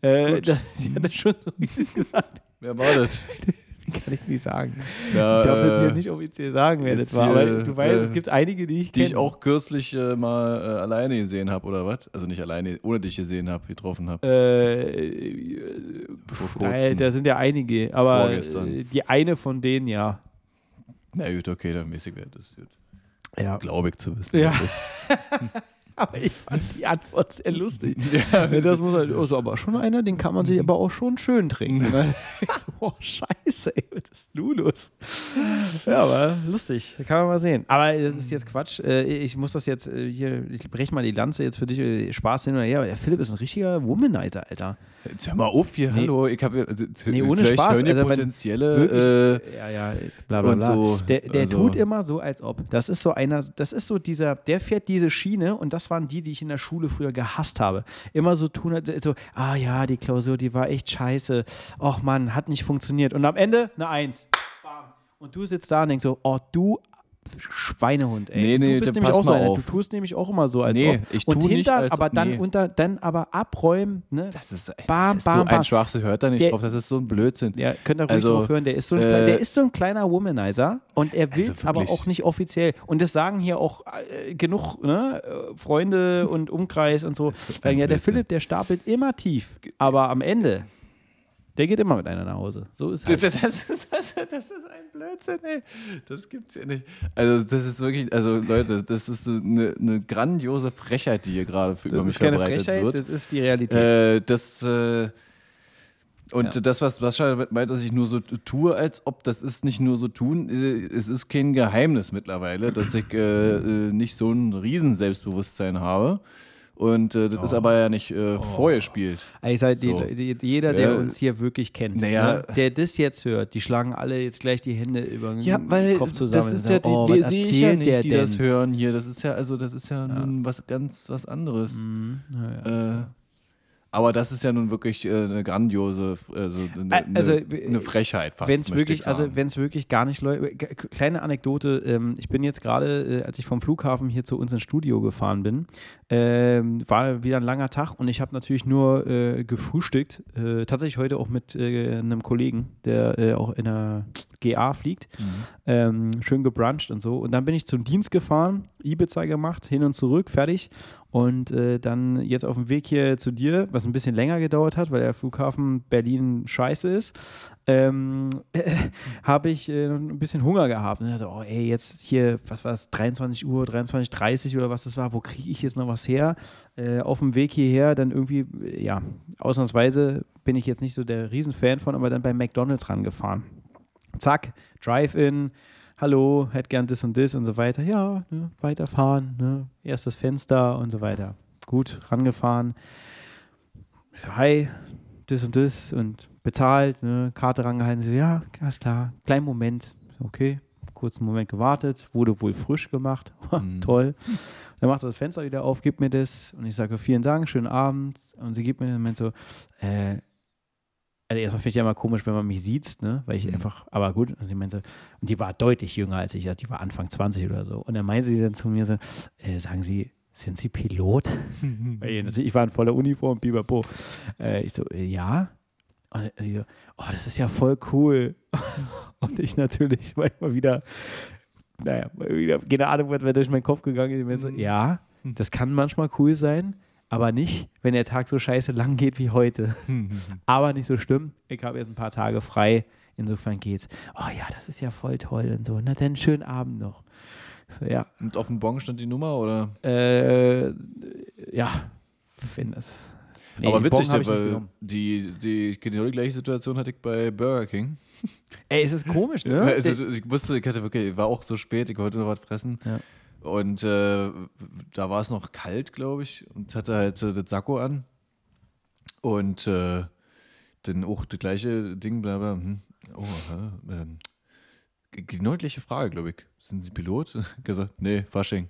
Äh, das, sie hat das schon so, wie sie es gesagt Wer war das? <laughs> <laughs> kann ich nicht sagen. Ja, ich darf das äh, dir nicht offiziell sagen, wer das war. Aber hier, du weißt, äh, es gibt einige, die ich Die ich kenne. auch kürzlich äh, mal äh, alleine gesehen habe, oder was? Also nicht alleine, ohne dich gesehen habe, getroffen habe. Äh, Vor kurzem. da sind ja einige, aber Vorgestern. äh, die eine von denen, ja. Na gut, okay, dann mäßig wäre das. Ja. Glaube ich zu wissen. Ja. <laughs> Aber ich fand die Antwort sehr lustig. <laughs> Ja, das muss halt, also aber schon einer, den kann man sich aber auch schon schön trinken. Ne? <laughs> So, oh, scheiße, ey, was ist nun los? Ja, aber lustig, kann man mal sehen. Aber das ist jetzt Quatsch. Äh, Ich muss das jetzt äh, hier, ich breche mal die Lanze jetzt für dich, äh, Spaß hin oder her. Aber der Philipp ist ein richtiger Womanizer, Alter. Jetzt hör mal auf hier, Nee. hallo. Ich habe also, Nee, ohne Spaß, hören also potenzielle. Äh, ja, ja, bla bla bla. so, der der also- tut immer so, als ob. Das ist so einer, das ist so dieser, der fährt diese Schiene und das waren die, die ich in der Schule früher gehasst habe. Immer so tun, als- so, ah ja, die Klausur, die war echt scheiße. Och Mann, hat nicht funktioniert. Und am Ende eine Eins. Bam. Und du sitzt da und denkst so, oh du Schweinehund, ey. Nee, nee, du bist nämlich auch so einer. Du tust nämlich auch immer so, als Nee, ob. ich und tu nicht, hinter, als aber ob- dann nee. unter, dann aber abräumen, ne? das ist, das Bam, ist bam, so bam. ein Schwachsinn, hört da nicht Der- drauf. Das ist so ein Blödsinn. Ja, könnt ihr ruhig Also, drauf hören. Der ist, so ein, äh, der ist so ein kleiner Womanizer und er will es Also aber auch nicht offiziell. Und das sagen hier auch äh, genug ne, äh, Freunde und Umkreis und so. Sagen, ja, der. Philipp, der stapelt immer tief. Aber am Ende, der geht immer mit einer nach Hause. So ist Das, halt. das, das, ist, das, das ist ein Blödsinn, ey. Das gibt's ja nicht. Also, das ist wirklich, also Leute, das ist eine, eine grandiose Frechheit, die hier gerade für- über mich verbreitet Frechheit, wird. das ist die Realität. Äh, das, äh, und Ja. das, was Sascha meint, dass ich nur so tue, als ob, das ist nicht nur so tun, äh, es ist kein Geheimnis mittlerweile, dass ich äh, äh, nicht so ein riesen Selbstbewusstsein habe. Und äh, das ist aber ja nicht äh, vorgespielt. Also ich sag, So. die, die, jeder, der Ja. uns hier wirklich kennt, Naja. ne, der das jetzt hört, die schlagen alle jetzt gleich die Hände über den Ja, weil Kopf zusammen. das ist ja die, oh, die sehe ich ja nicht, die das denn? hören hier. Das ist ja, also das ist ja, nun was ganz was anderes. Mhm. Ja, ja. Äh, aber das ist ja nun wirklich äh, eine grandiose, also eine, also, eine, Frechheit fast. Wenn es wirklich, ich also sagen. wenn es wirklich gar nicht läuft. Kleine Anekdote: ähm, Ich bin jetzt gerade, äh, als ich vom Flughafen hier zu uns ins Studio gefahren bin, ähm, war wieder ein langer Tag und ich habe natürlich nur äh, gefrühstückt. Äh, tatsächlich heute auch mit äh, einem Kollegen, der auch in der GA fliegt. Mhm. Ähm, schön gebruncht und so. Und dann bin ich zum Dienst gefahren, Ibiza gemacht, hin und zurück, fertig. Und äh, dann jetzt auf dem Weg hier zu dir, was ein bisschen länger gedauert hat, weil der Flughafen Berlin scheiße ist, ähm, äh, <laughs> habe ich äh, ein bisschen Hunger gehabt. Und dachte, oh ey, jetzt hier, was war es, 23 Uhr, 23.30 Uhr oder was das war, wo kriege ich jetzt noch was her? Äh, auf dem Weg hierher dann irgendwie, ja, ausnahmsweise bin ich jetzt nicht so der Riesenfan von, aber dann bei McDonalds rangefahren. Zack, Drive-In, hallo, hätte gern das und das und so weiter. Ja, ne, weiterfahren, ne, erstes Fenster und so weiter. Gut, rangefahren. Ich so, hi, das und das und bezahlt, ne, Karte rangehalten. So, ja, alles klar, kleinen Moment. So, okay, kurzen Moment gewartet, wurde wohl frisch gemacht. <laughs> Mhm. Toll. Dann macht sie das Fenster wieder auf, gibt mir das und ich sage, vielen Dank, schönen Abend. Und sie gibt mir dann meint so, äh, also erstmal finde ich ja immer komisch, wenn man mich sieht, ne? Weil ich Mhm. einfach, aber gut, und sie meinte, und die war deutlich jünger als ich, also die war Anfang 20 oder so. Und dann meinte sie dann zu mir so, äh, sagen Sie, sind Sie Pilot? <laughs> Ich, war in voller Uniform, pipapo. Äh, ich so, äh, ja. Und sie so, oh, das ist ja voll cool. <laughs> und ich natürlich <laughs> manchmal wieder, naja, wieder, keine Ahnung, was mir durch meinen Kopf gegangen ist. So, ja, das kann manchmal cool sein, aber nicht, wenn der Tag so scheiße lang geht wie heute. <laughs> Aber nicht so schlimm. Ich habe jetzt ein paar Tage frei. Insofern geht's. Oh ja, das ist ja voll toll und so. Na dann schönen Abend noch. So, ja. Und auf dem Bon stand die Nummer, oder? Äh, ja, wenn das. Nee, aber witzig, Bon weil die, die, genau die gleiche Situation hatte ich bei Burger King. Ey, es ist komisch, ne? <laughs> Ich wusste, ich hatte wirklich, war auch so spät, ich wollte noch was fressen. Ja. Und äh, da war es noch kalt, glaube ich, und hatte halt äh, das Sakko an. Und äh, dann auch das gleiche Ding, bla bla. Hm. Oh, ähm, die gleiche Frage, glaube ich. Sind Sie Pilot? <laughs> Gesagt, nee, Fasching.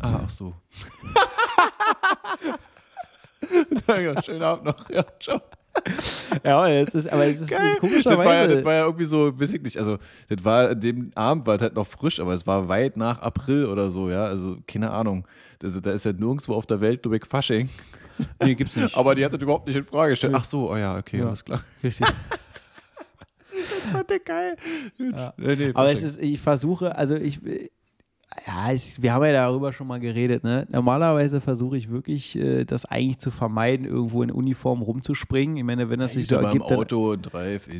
Ah, ach so. <laughs> Na ja, schönen Abend noch. Ja, ciao. <laughs> ja, es ist, aber es ist Geil. Das komischerweise. war, ja, das war ja irgendwie so, weiß ich nicht, also das war an dem Abend war es halt noch frisch, aber es war weit nach April oder so, ja, also keine Ahnung. Also da ist ja nirgendwo auf der Welt Lübeck Fasching. <laughs> nee, gibt's nicht. Aber die hat das überhaupt nicht in Frage gestellt. Ach so, oh ja, okay, Ja. alles klar. Richtig. <laughs> Das fand ich geil. Ja. Nee, nee, Aber es ist, ich versuche, also ich, ja, es, wir haben ja darüber schon mal geredet. Ne? Normalerweise versuche ich wirklich, äh, das eigentlich zu vermeiden, irgendwo in Uniform rumzuspringen. Ich meine, wenn das sich so ergibt, dann Auto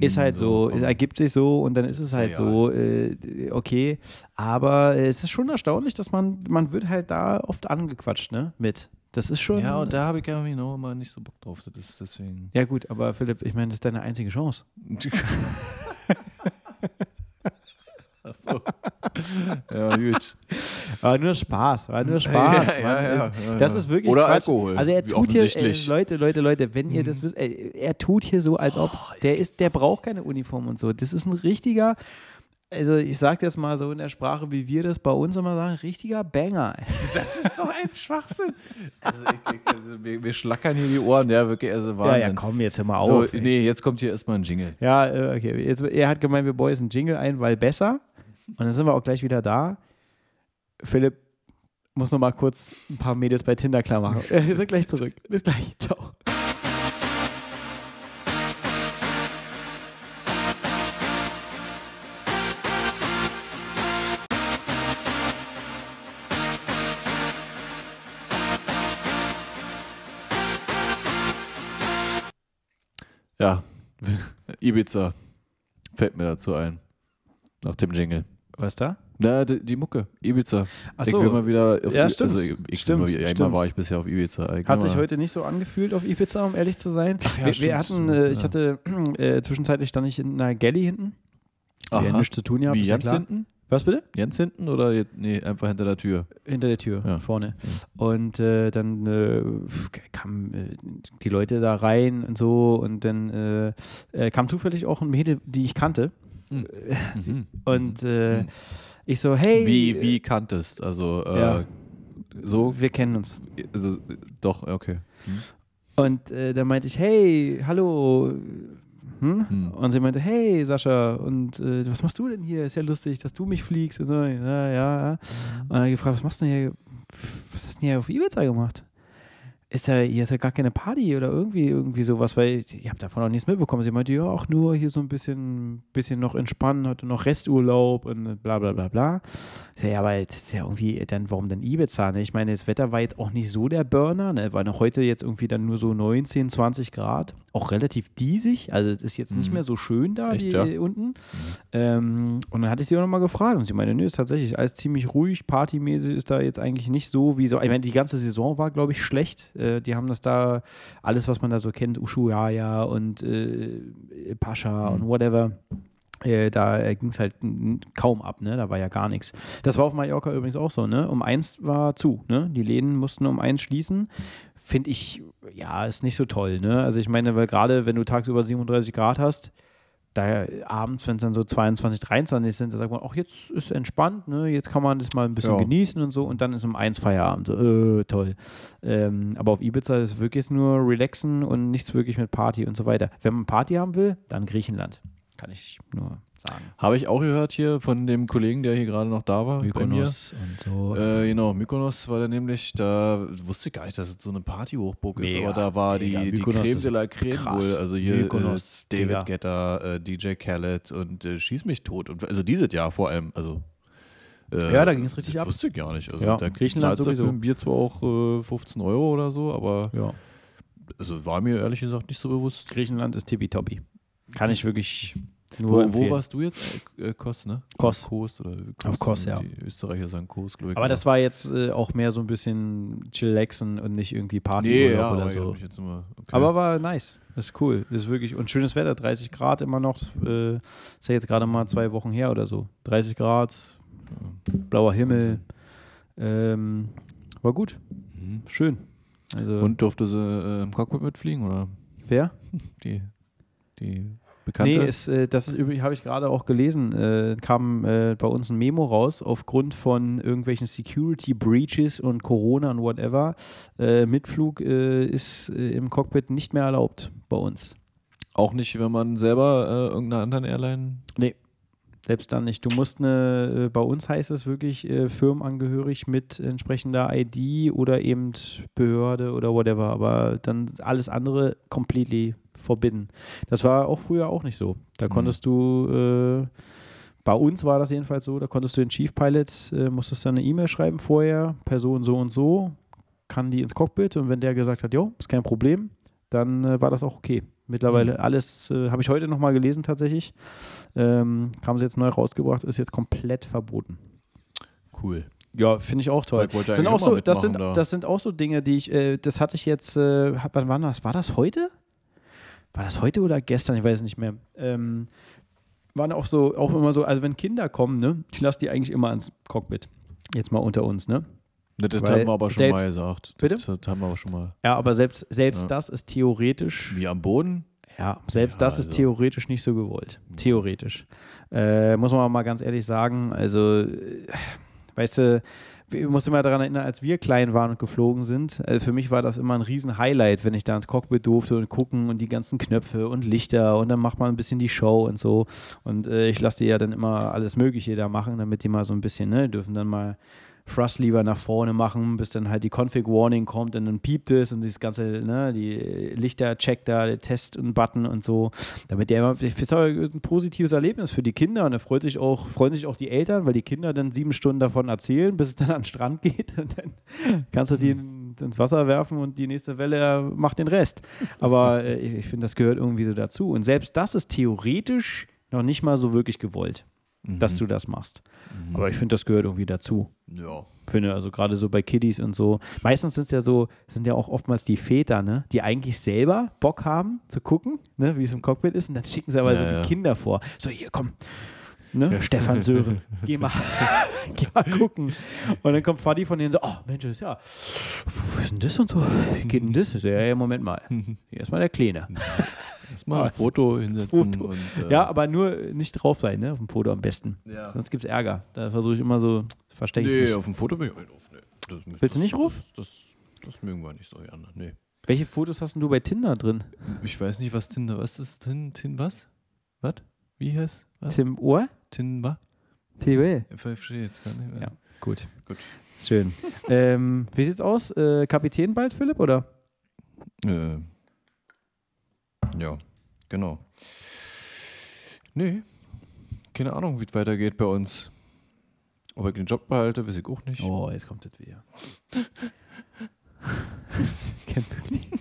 ist halt so, es ergibt sich so und dann ist es halt ja. so, äh, okay. Aber äh, es ist schon erstaunlich, dass man, man wird halt da oft angequatscht, ne? Mit. Das ist schon. Ja, und da habe ich ja noch mal nicht so Bock drauf. Das ist deswegen. Ja, gut, aber Philipp, ich meine, das ist deine einzige Chance. <laughs> ja, gut. War nur Spaß, war nur Spaß. Ja, ja, ja, ja, das ja. ist wirklich Oder Quatsch. Alkohol, Also er tut hier, äh, offensichtlich. Leute, Leute, Leute, wenn ihr das wisst, äh, er tut hier so, als ob der ist, der braucht keine Uniform und so. Das ist ein richtiger, also ich sag jetzt mal so in der Sprache, wie wir das bei uns immer sagen, richtiger Banger. <laughs> Das ist doch ein Schwachsinn. Also, ich, ich, also wir, wir schlackern hier die Ohren, ja, wirklich. Also Ja, Wahnsinn. ja, komm, jetzt hör mal So, auf. ey. nee, jetzt kommt hier erstmal ein Jingle. Ja, äh, okay. Jetzt, er hat gemeint, wir bauen jetzt einen Jingle ein, weil besser. Und dann sind wir auch gleich wieder da. Philipp muss noch mal kurz ein paar Mädels bei Tinder klar machen. <laughs> Wir sind gleich zurück. Bis gleich. Ciao. Ja, <laughs> Ibiza fällt mir dazu ein. Nach dem Jingle. Was da? Na, die, die Mucke, Ibiza. Ach Ich so. will mal wieder auf Ja, I- stimmt. Also ich, ich Stimmt, Nur, einmal stimmt. war ich bisher auf Ibiza. Ich Hat sich heute nicht so angefühlt auf Ibiza, um ehrlich zu sein. ja, wir, wir hatten, äh, ja. ich hatte äh, zwischenzeitlich stand ich in einer Galley hinten. Aha. hatten nichts zu tun gehabt. Wie ja klar. hinten? Was bitte? Ganz hinten oder nee, einfach hinter der Tür? Hinter der Tür, Ja. vorne. Und äh, dann äh, kamen äh, die Leute da rein und so und dann äh, äh, kam zufällig auch ein Mädel, die ich kannte. <laughs> Mhm. Und äh, Mhm. ich so, hey. Wie, wie kanntest? Also äh, Ja. so? Wir kennen uns. Also, doch, okay. Und äh, dann meinte ich, hey, hallo. Hm? Hm. Und sie meinte, hey Sascha, und äh, was machst du denn hier? Ist ja lustig, dass du mich fliegst. Und so, ja, ja, ja. Und dann gefragt, was machst du denn hier? Was hast du denn hier auf Ibiza gemacht? Ist ja, hier ist ja gar keine Party oder irgendwie, irgendwie sowas, weil ich habe davon auch nichts mitbekommen. Sie meinte, ja, auch nur hier so ein bisschen, bisschen noch entspannen, heute noch Resturlaub und bla bla bla bla. Ich sag, ja, aber das ist ja irgendwie, dann, warum denn Ibiza? Ne? Ich meine, das Wetter war jetzt auch nicht so der Burner, ne? War noch heute jetzt irgendwie dann nur so 19, 20 Grad. Auch relativ diesig. Also es ist jetzt nicht Mhm. mehr so schön da Echt, die, ja? unten. Ähm, und dann hatte ich sie auch nochmal gefragt und sie meinte, nö, ist tatsächlich alles ziemlich ruhig, partymäßig ist da jetzt eigentlich nicht so wie so. Ich meine, die ganze Saison war, glaube ich, schlecht. Äh, die haben das da, alles, was man da so kennt, Ushuaia und äh, Pascha Mhm. und whatever. Äh, da ging es halt kaum ab, ne? Da war ja gar nichts. Das war auf Mallorca übrigens auch so, ne? Um eins war zu, ne? Die Läden mussten um eins schließen. Finde ich, ja, ist nicht so toll, ne? Also ich meine, weil gerade wenn du tagsüber 37 Grad hast, da abends, wenn es dann so 22, 23 sind, da sagt man, ach, jetzt ist entspannt, ne? Jetzt kann man das mal ein bisschen Ja. genießen und so und dann ist um eins Feierabend. So, äh, toll. Ähm, aber auf Ibiza ist wirklich nur relaxen und nichts wirklich mit Party und so weiter. Wenn man Party haben will, dann Griechenland. Kann ich nur sagen. Habe ich auch gehört hier von dem Kollegen, der hier gerade noch da war. bei mir. und so. Äh, genau, Mykonos war der nämlich, da wusste ich gar nicht, dass es so eine Party-Hochburg ist, aber da war Digga, die, die Mykonos Creme de la Creme krass. wohl. Also hier Mykonos, äh, Digga. David Guetta, äh, DJ Khaled und äh, Schieß mich tot. Und, also dieses Jahr vor allem, also äh, Ja, da ging's richtig das ab. Wusste ich gar nicht. Also Ja, da Griechenland sowieso. für ein Bier zwar auch äh, 15 Euro oder so, aber ja. also war mir ehrlich gesagt nicht so bewusst. Griechenland ist tippitoppi. Kann ich wirklich nur Wo, wo warst du jetzt? Äh, äh, Kos, ne? Kos. Kos oder Auf Kos, ja. Die Österreicher sagen Kos, glaube ich. Aber das war jetzt äh, auch mehr so ein bisschen chillaxen und nicht irgendwie Party nee, ja, oder so. immer, okay. Aber war nice. Das ist cool. Das ist wirklich. Und schönes Wetter, 30 Grad immer noch. Äh, ist ja jetzt gerade mal zwei Wochen her oder so. 30 Grad, blauer Himmel. Ähm, war gut. Mhm. Schön. Also, Und durfte sie äh, im Cockpit mitfliegen oder wer? die, die Bekannte? Nee, ist, äh, das ist übrigens, habe ich gerade auch gelesen, äh, kam äh, bei uns ein Memo raus, aufgrund von irgendwelchen Security Breaches und Corona und whatever. Äh, Mitflug äh, ist äh, im Cockpit nicht mehr erlaubt bei uns. auch nicht, wenn man selber irgendeiner anderen Airline. Nee, selbst dann nicht. Du musst eine, bei uns heißt es wirklich firmenangehörig mit entsprechender ID oder eben Behörde oder whatever, aber dann alles andere completely forbidden. Das war auch früher auch nicht so. Da Mhm. konntest du äh, Bei uns war das jedenfalls so, da konntest du den Chief Pilot, äh, musstest dann eine E-Mail schreiben vorher, Person so und so, kann die ins Cockpit und wenn der gesagt hat, jo, ist kein Problem, dann äh, war das auch okay. Mittlerweile Mhm. alles, äh, habe ich heute nochmal gelesen tatsächlich, ähm, haben sie jetzt neu rausgebracht, ist jetzt komplett verboten. Cool. Ja, finde ich auch toll. Ich Das sind, auch so, das, sind, da. das sind auch so Dinge, die ich, äh, das hatte ich jetzt, äh, wann war das? War das heute? War das heute oder gestern? Ich weiß es nicht mehr. Ähm, waren auch so, auch immer so, also wenn Kinder kommen, ne, ich lasse die eigentlich immer ans Cockpit. Jetzt mal unter uns, ne? Das Weil haben wir aber schon selbst- mal gesagt. Bitte? Das, das haben wir aber schon mal. Ja, aber selbst, selbst Ja. das ist theoretisch, Wie am Boden? ja, selbst Ja, das ist also- theoretisch nicht so gewollt. Theoretisch. Äh, muss man mal ganz ehrlich sagen, also, äh, weißt du, ich muss immer daran erinnern, als wir klein waren und geflogen sind, äh, für mich war das immer ein riesen Highlight, wenn ich da ins Cockpit durfte und gucken und die ganzen Knöpfe und Lichter und dann macht man ein bisschen die Show und so. Und äh, ich lasse die ja dann immer alles Mögliche da machen, damit die mal so ein bisschen, ne, dürfen dann mal Thrust Lever nach vorne machen, bis dann halt die Config Warning kommt und dann piept es und dieses ganze, ne, die Lichter checkt da, der Test und Button und so, damit der immer, ich finde ein positives Erlebnis für die Kinder und da freut sich auch, freuen sich auch die Eltern, weil die Kinder dann sieben Stunden davon erzählen, bis es dann an den Strand geht und dann <laughs> kannst du die in, ins Wasser werfen und die nächste Welle macht den Rest. Aber äh, ich, ich finde, das gehört irgendwie so dazu. Und selbst das ist theoretisch noch nicht mal so wirklich gewollt, dass du das machst. Aber ich finde, das gehört irgendwie dazu Ja. finde, also gerade so bei Kiddies und so. Meistens sind es ja so, sind ja auch oftmals die Väter, ne, die eigentlich selber Bock haben zu gucken, ne, wie es im Cockpit ist, und dann schicken sie aber Ja, so die ja. Kinder vor. So, hier, komm. Ne? Stefan Sören, <laughs> geh mal, <laughs> geh mal gucken. Und dann kommt Fadi von denen so, oh Mensch, ist ja, was ist denn das und so? Wie geht denn das? Ich so, ja, ja, Moment mal. Hier ist mal der Kleine. <laughs> Erstmal ein? Foto hinsetzen Foto. und. Äh, Ja, aber nur nicht drauf sein, ne, auf dem Foto am besten. ja. Sonst gibt es Ärger. Da versuche ich immer so, verstecke ich Nee, mich. auf dem Foto bin ich auch nicht drauf. Nee. Das, Willst du nicht drauf? Das, das, das mögen wir nicht so gerne. Nee. Welche Fotos hast denn du bei Tinder drin? Ich weiß nicht, was Tinder, was ist Tin, Tin, was? Was? Wie heißt? Was? Tim Ohr? Tin, was? Nicht mehr. Ja, gut. Gut. Schön. ähm, wie sieht's aus? Äh, Kapitän bald, Philipp, oder? Äh, ja, genau. Nee, keine Ahnung, wie es weitergeht bei uns. Ob ich den Job behalte, weiß ich auch nicht. Oh, jetzt kommt das wieder. <laughs> Kennt wirklich. <laughs>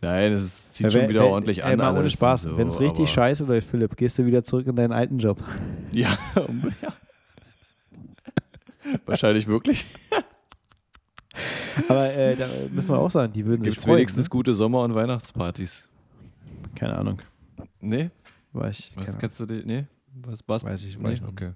Nein, es zieht schon wieder ordentlich an. Ey, mal ohne Spaß. so, Wenn es richtig scheiße läuft, Philipp, gehst du wieder zurück in deinen alten Job. Ja, <laughs> wahrscheinlich wirklich. <laughs> Aber äh, da müssen wir auch sagen, die würden Gibt sich es freuen. wenigstens gute Sommer- und Weihnachtspartys? Ne? Keine Ahnung. Nee? War ich, Was kennst du dich? Nee? Was, was? Weiß ich- nee? weiß ich nicht. okay.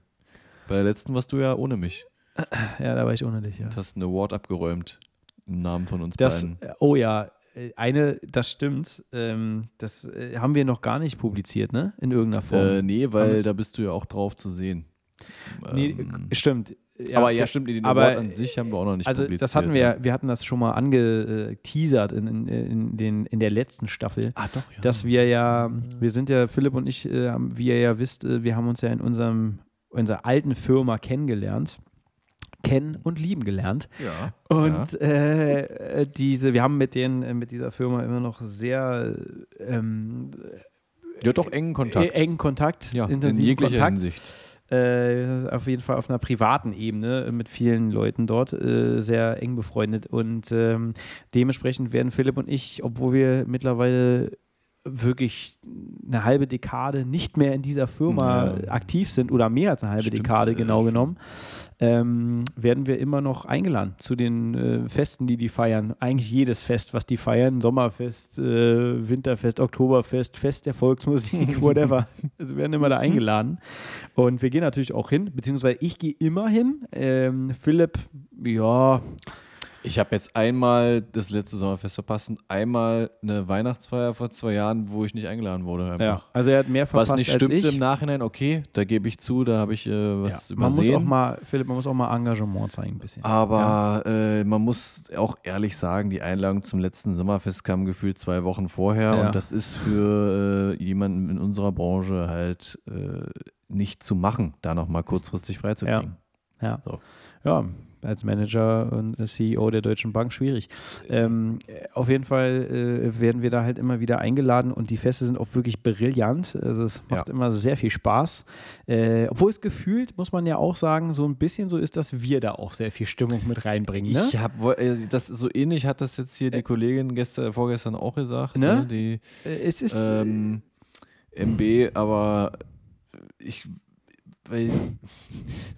Bei der letzten warst du ja ohne mich. <clears throat> Ja, da war ich ohne dich, ja. Du hast einen Award abgeräumt. Im Namen von uns Das, beiden. äh, oh ja, äh, eine, das stimmt. Ähm, das äh, haben wir noch gar nicht publiziert, ne? In irgendeiner Form. Äh, nee, weil da bist du ja auch drauf zu sehen. nee, Ähm, äh, stimmt. aber ja, stimmt, den aber, Award an sich haben wir auch noch nicht Also publiziert. das hatten wir, wir hatten das schon mal angeteasert in, in, in, den, in der letzten Staffel, Ah, doch, ja. dass wir ja, wir sind ja, Philipp und ich, äh, wie ihr ja wisst, äh, wir haben uns ja in unserem, unserer alten Firma kennengelernt, kennen und lieben gelernt. ja. Und ja. äh, diese, wir haben mit denen, äh, mit dieser Firma immer noch sehr ähm, ja, doch engen Kontakt. engen Kontakt, ja, in intensiven jeglicher Kontakt. Hinsicht. Äh, auf jeden Fall auf einer privaten Ebene mit vielen Leuten dort äh, sehr eng befreundet. Und ähm, dementsprechend werden Philipp und ich, obwohl wir mittlerweile wirklich eine halbe Dekade nicht mehr in dieser Firma Ja. aktiv sind oder mehr als eine halbe Stimmt, Dekade äh, genau schon. genommen, ähm, werden wir immer noch eingeladen zu den äh, Festen, die die feiern. Eigentlich jedes Fest, was die feiern. Sommerfest, äh, Winterfest, Oktoberfest, Fest der Volksmusik, <laughs> whatever. also werden immer da eingeladen. Und wir gehen natürlich auch hin, beziehungsweise ich gehe immer hin. Ähm, Philipp, ja, Ich habe jetzt einmal das letzte Sommerfest verpasst und einmal eine Weihnachtsfeier vor zwei Jahren, wo ich nicht eingeladen wurde. ja. Einfach. Also er hat mehr verpasst Was nicht stimmt im Nachhinein, okay, da gebe ich zu, da habe ich äh, was ja. Man übersehen. muss auch mal, Philipp, man muss auch mal Engagement zeigen ein bisschen. Aber äh, man muss auch ehrlich sagen, die Einladung zum letzten Sommerfest kam gefühlt zwei Wochen vorher Ja. und das ist für äh, jemanden in unserer Branche halt äh, nicht zu machen, da nochmal kurzfristig freizukriegen. Ja. So. Ja, als Manager und CEO der Deutschen Bank schwierig. Ähm, auf jeden Fall äh, werden wir da halt immer wieder eingeladen und die Feste sind auch wirklich brillant. Also es macht Ja. immer sehr viel Spaß. Äh, obwohl es gefühlt, muss man ja auch sagen, so ein bisschen so ist, dass wir da auch sehr viel Stimmung mit reinbringen. Ne? Ich habe, das so ähnlich hat das jetzt hier die Kollegin gestern, vorgestern auch gesagt, Ne? ne? die Äh, es ist ähm, MB, aber ich, weil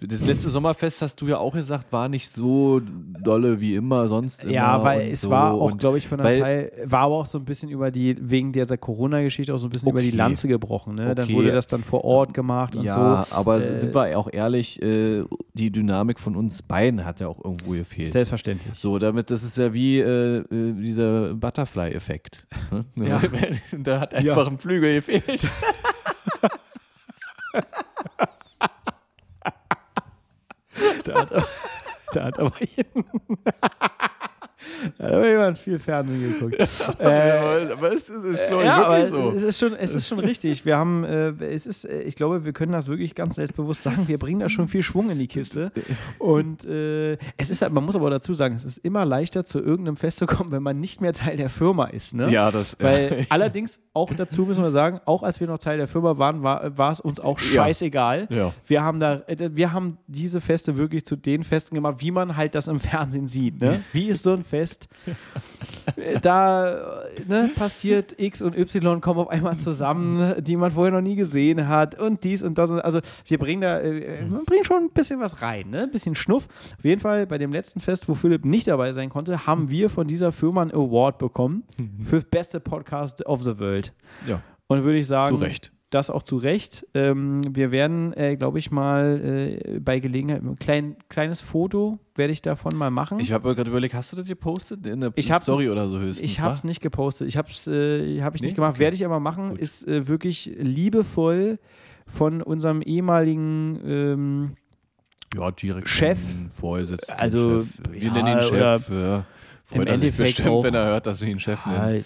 das letzte Sommerfest hast du ja auch gesagt, war nicht so dolle wie immer sonst. Ja, immer weil und es so war auch, glaube ich, von der weil- Teil, war aber auch so ein bisschen über die, wegen dieser Corona-Geschichte auch so ein bisschen über die Okay. Lanze gebrochen. Ne? Dann Okay. wurde das dann vor Ort gemacht und ja, so. aber äh, sind wir auch ehrlich, äh, die Dynamik von uns beiden hat ja auch irgendwo gefehlt. Selbstverständlich. So, damit, das ist ja wie äh, äh, dieser Butterfly-Effekt. ne? <laughs> Ja. <laughs> da hat einfach ein Flügel gefehlt. <laughs> Da hat, da hat aber <laughs> <laughs> da hat jemand viel Fernsehen geguckt. <laughs> äh, aber, es ist, es ist schon ja, so. es ist schon, es ist schon richtig. Wir haben, äh, es ist, äh, ich glaube, wir können das wirklich ganz selbstbewusst sagen. Wir bringen da schon viel Schwung in die Kiste. Und äh, es ist halt, man muss aber dazu sagen, es ist immer leichter zu irgendeinem Fest zu kommen, wenn man nicht mehr Teil der Firma ist. Ne? Ja, das. Weil allerdings auch dazu müssen wir sagen, auch als wir noch Teil der Firma waren, war, war es uns auch Ja. scheißegal. Ja. Wir haben da, äh, wir haben diese Feste wirklich zu den Festen gemacht, wie man halt das im Fernsehen sieht. Ne? Wie ist so ein Fest? Äh, Da äh, ne, passiert X und Y kommen auf einmal zusammen, die man vorher noch nie gesehen hat und dies und das. Und, also wir bringen da, äh, wir bringen schon ein bisschen was rein, ne? ein bisschen Schnuff. Auf jeden Fall bei dem letzten Fest, wo Philipp nicht dabei sein konnte, haben wir von dieser Firma einen Award bekommen fürs beste Podcast of the World. ja, Und würde ich sagen, zu Recht. Das auch zu Recht. Ähm, wir werden, äh, glaube ich, mal äh, bei Gelegenheit ein klein, kleines Foto werde ich davon mal machen. Ich habe gerade überlegt, hast du das gepostet in der Ich Story oder so höchstens? Ich habe es nicht gepostet. Ich habe es äh, hab ich Nee? nicht gemacht. Okay. Werde ich aber machen. Gut. Ist äh, wirklich liebevoll von unserem ehemaligen ähm, Ja, direkt. Chef. Vorsitzenden. Also, Chef. Wir ja, nennen ihn Chef. Ja. Freut er sich Endeffekt bestimmt, auch- wenn er hört, dass wir ihn Chef nennen. ja,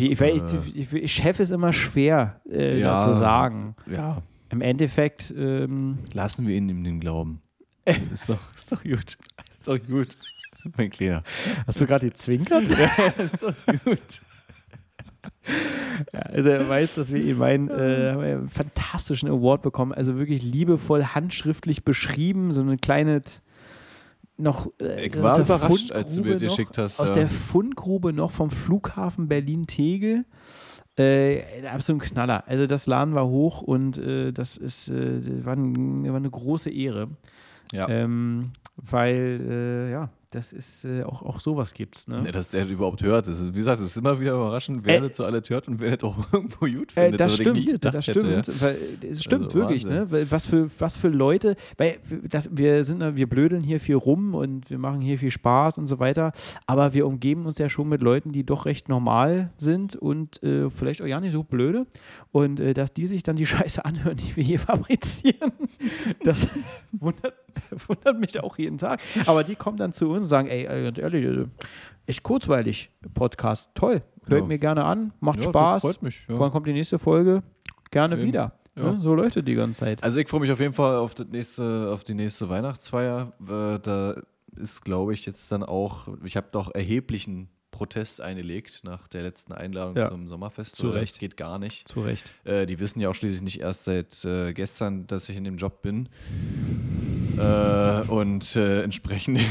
ich, ich, ich, Chef ist immer schwer äh, Ja. zu sagen. Ja, Im Endeffekt ähm, lassen wir ihn in den Glauben. <laughs> ist, doch, ist doch gut. Ist doch gut. <laughs> Mein Kleiner. Hast du gerade gezwinkert? <laughs> ist doch gut. Ja, also er weiß, dass wir ihm einen, äh, fantastischen Award bekommen. Also wirklich liebevoll handschriftlich beschrieben, so eine kleine noch äh, Ich war überrascht, als du mir die geschickt hast, Aus ja. der Fundgrube noch vom Flughafen Berlin-Tegel. Äh, ein absolut Knaller. Also das laden wir hoch und äh, das ist äh, war, ein, war eine große Ehre. Ja. Ähm, weil, äh, ja, das ist äh, auch, auch sowas gibt's. Ne? Ja, dass der überhaupt hört. Das ist, wie gesagt, es ist immer wieder überraschend, wer Äh, das so alles hört und wer das auch <laughs> irgendwo gut Äh, findet. das ich nie stimmt, das hätte, stimmt, ja. weil äh, es stimmt Also wirklich, Wahnsinn. ne? Weil Was für, was für Leute, weil das, wir sind, wir blödeln hier viel rum und wir machen hier viel Spaß und so weiter, aber wir umgeben uns ja schon mit Leuten, die doch recht normal sind und äh, vielleicht auch ja nicht so blöde und äh, dass die sich dann die <laughs> Scheiße anhören, die wir hier fabrizieren, das <laughs> wundert, <laughs> wundert mich auch jeden Tag. Aber die kommen dann zu uns und sagen, ey, ganz ehrlich, äh, echt kurzweilig, Podcast, toll, hört Ja. mir gerne an, macht Ja, Spaß. freut mich. Ja. Wann kommt die nächste Folge? Gerne Eben. wieder. Ja. Ne? So läuft es die ganze Zeit. Also ich freue mich auf jeden Fall auf, das nächste, auf die nächste Weihnachtsfeier. Äh, da ist, glaube ich, jetzt dann auch, ich habe doch erheblichen Protest eingelegt nach der letzten Einladung Ja. zum Sommerfest. Zu So, das Recht. geht gar nicht. Zu Recht. Äh, die wissen ja auch schließlich nicht erst seit äh, gestern, dass ich in dem Job bin. Äh, und äh, entsprechend <laughs>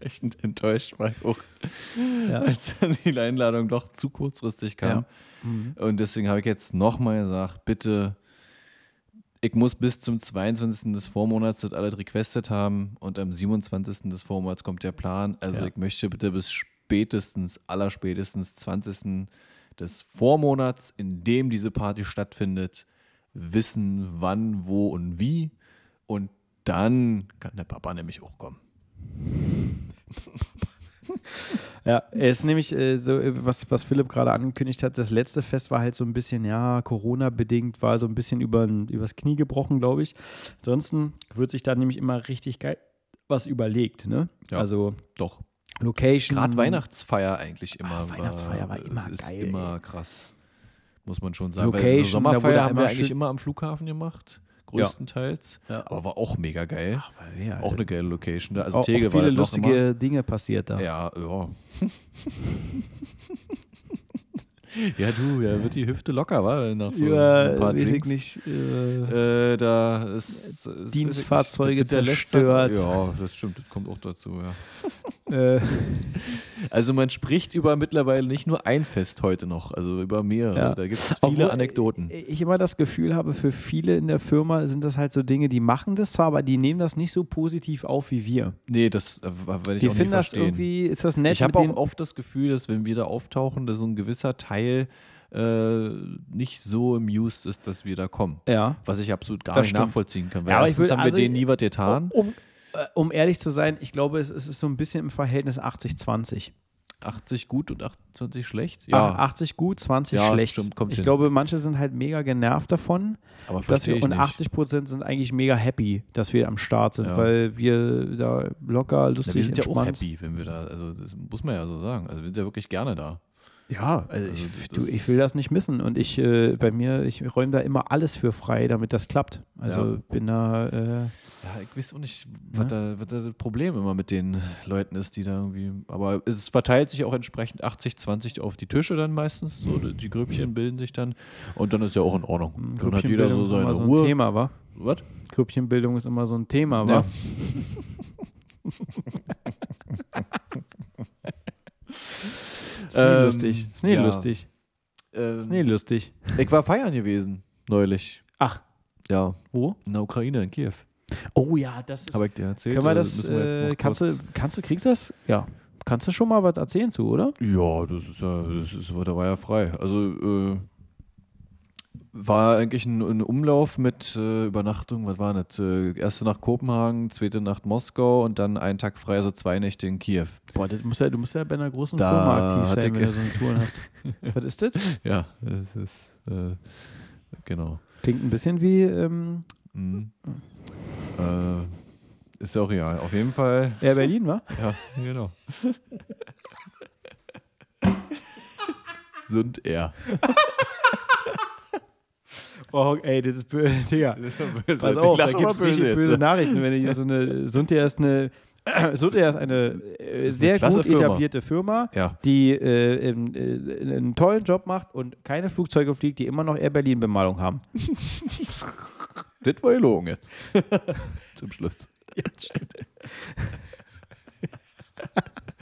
echt enttäuscht war ich auch, Ja. als dann die Einladung doch zu kurzfristig kam. Mhm. Und deswegen habe ich jetzt nochmal gesagt, bitte, ich muss bis zum 22. des Vormonats das alles requestet haben und am 27. des Vormonats kommt der Plan. Also Ja. ich möchte bitte bis spätestens, allerspätestens 20. des Vormonats, in dem diese Party stattfindet, wissen, wann, wo und wie. Und dann kann der Papa nämlich auch kommen. <laughs> Ja, es ist nämlich äh, so, was, was Philipp gerade angekündigt hat, das letzte Fest war halt so ein bisschen, ja, Corona-bedingt, war so ein bisschen über, übers Knie gebrochen, glaube ich. Ansonsten wird sich da nämlich immer richtig geil was überlegt, ne? Ja. Also Doch. Location. Gerade Weihnachtsfeier eigentlich immer. Ah, Weihnachtsfeier war immer ist geil, Immer krass. Muss man schon sagen. Weil Location, so da wurde Sommerfeier haben wir eigentlich immer am Flughafen gemacht. Größtenteils. Ja. Aber war auch mega geil. Ach, ja, auch eine geile Location da. Also auch, Tegel auch war viele noch immer. lustige Dinge passiert da. Ja, ja. <laughs> ja, du, ja, wird die Hüfte locker, wa? Nach so ein paar weiß ich nicht. Äh, Äh, da ist, ist Dienstfahrzeuge hinterlässt zerstört. Ja, das stimmt, das kommt auch dazu, ja. <laughs> äh, Also man spricht über mittlerweile nicht nur ein Fest heute noch, also über mehrere. Ja. Da gibt es viele Obwohl, Anekdoten. Ich immer das Gefühl habe, für viele in der Firma sind das halt so Dinge, die machen das zwar, aber die nehmen das nicht so positiv auf wie wir. Nee, das äh, werde ich Die auch nie finden das verstehen. irgendwie, ist das nett ich habe auch oft das Gefühl, dass wenn wir da auftauchen, dass so ein gewisser Teil äh, nicht so amused ist, dass wir da kommen. Ja. Was ich absolut gar Das nicht stimmt. nachvollziehen kann. Weil Ja, erstens will- haben wir also denen nie was getan. Um, äh, um ehrlich zu sein, ich glaube, es, es ist so ein bisschen im Verhältnis 80-20. 80 gut und 28 schlecht? Ach, 80 gut, 20 Ja, schlecht. stimmt, kommt ich hin. glaube, manche sind halt mega genervt davon, aber dass wir, ich und nicht. 80 Prozent sind eigentlich mega happy, dass wir am Start sind, Ja. weil wir da locker, lustig, wir sind ja auch entspannt. happy, wenn wir da, also das muss man ja so sagen. Also wir sind ja wirklich gerne da. Ja, also, Also ich, du, ich will das nicht missen und ich äh, bei mir, ich räume da immer alles für frei, damit das klappt. Also Ja. bin da, äh, Ja, ich weiß auch nicht, was, Ne? da, was da das Problem immer mit den Leuten ist, die da irgendwie. Aber es verteilt sich auch entsprechend 80, 20 auf die Tische dann meistens. So, die Grüppchen bilden sich dann. Und dann ist ja auch in Ordnung. Dann hat jeder so Grüppchenbildung ist seine immer so ein Ruhe. Thema, wa? Was? Grüppchenbildung ist immer so ein Thema, wa? Ja. <laughs> Ist nie Ähm, lustig. Ist nie ja. lustig. Ähm, Ist nie lustig. ich war feiern gewesen, neulich. Ach, Ja, wo? in der Ukraine, in Kiew. Oh ja, das ist. Habe ich dir erzählt? Können wir oder das, wir äh, kannst, du, kannst du, kriegst das? Ja. Kannst du schon mal was erzählen zu, oder? Ja, das ist ja, das ist, da war ja frei. Also äh, war eigentlich ein, ein Umlauf mit äh, Übernachtung, was war das? Äh, erste Nacht Kopenhagen, zweite Nacht Moskau und dann einen Tag frei, also zwei Nächte in Kiew. Boah, das muss ja, du musst ja bei einer großen Da Firma aktiv sein, wenn du so eine Touren hast. <laughs> was ist das? Ja, das ist äh, genau. Klingt ein bisschen wie ähm, Mhm. Äh, ist ja auch real. Auf jeden Fall, Air Berlin, wa? ja, genau. Sund er. <laughs> Oh, ey, das ist böse, Digga. Pass Pass auf, da gibt es richtig böse Nachrichten, wenn hier so eine, Suntia ist eine, <clears throat> Suntia ist eine äh, Ist eine sehr klasse gut Firma. etablierte Firma, Ja, die äh, im, äh, einen tollen Job macht und keine Flugzeuge fliegt, die immer noch Air Berlin Bemalung haben. <laughs> das war gelogen jetzt. <laughs> Zum Schluss. Ja, stimmt.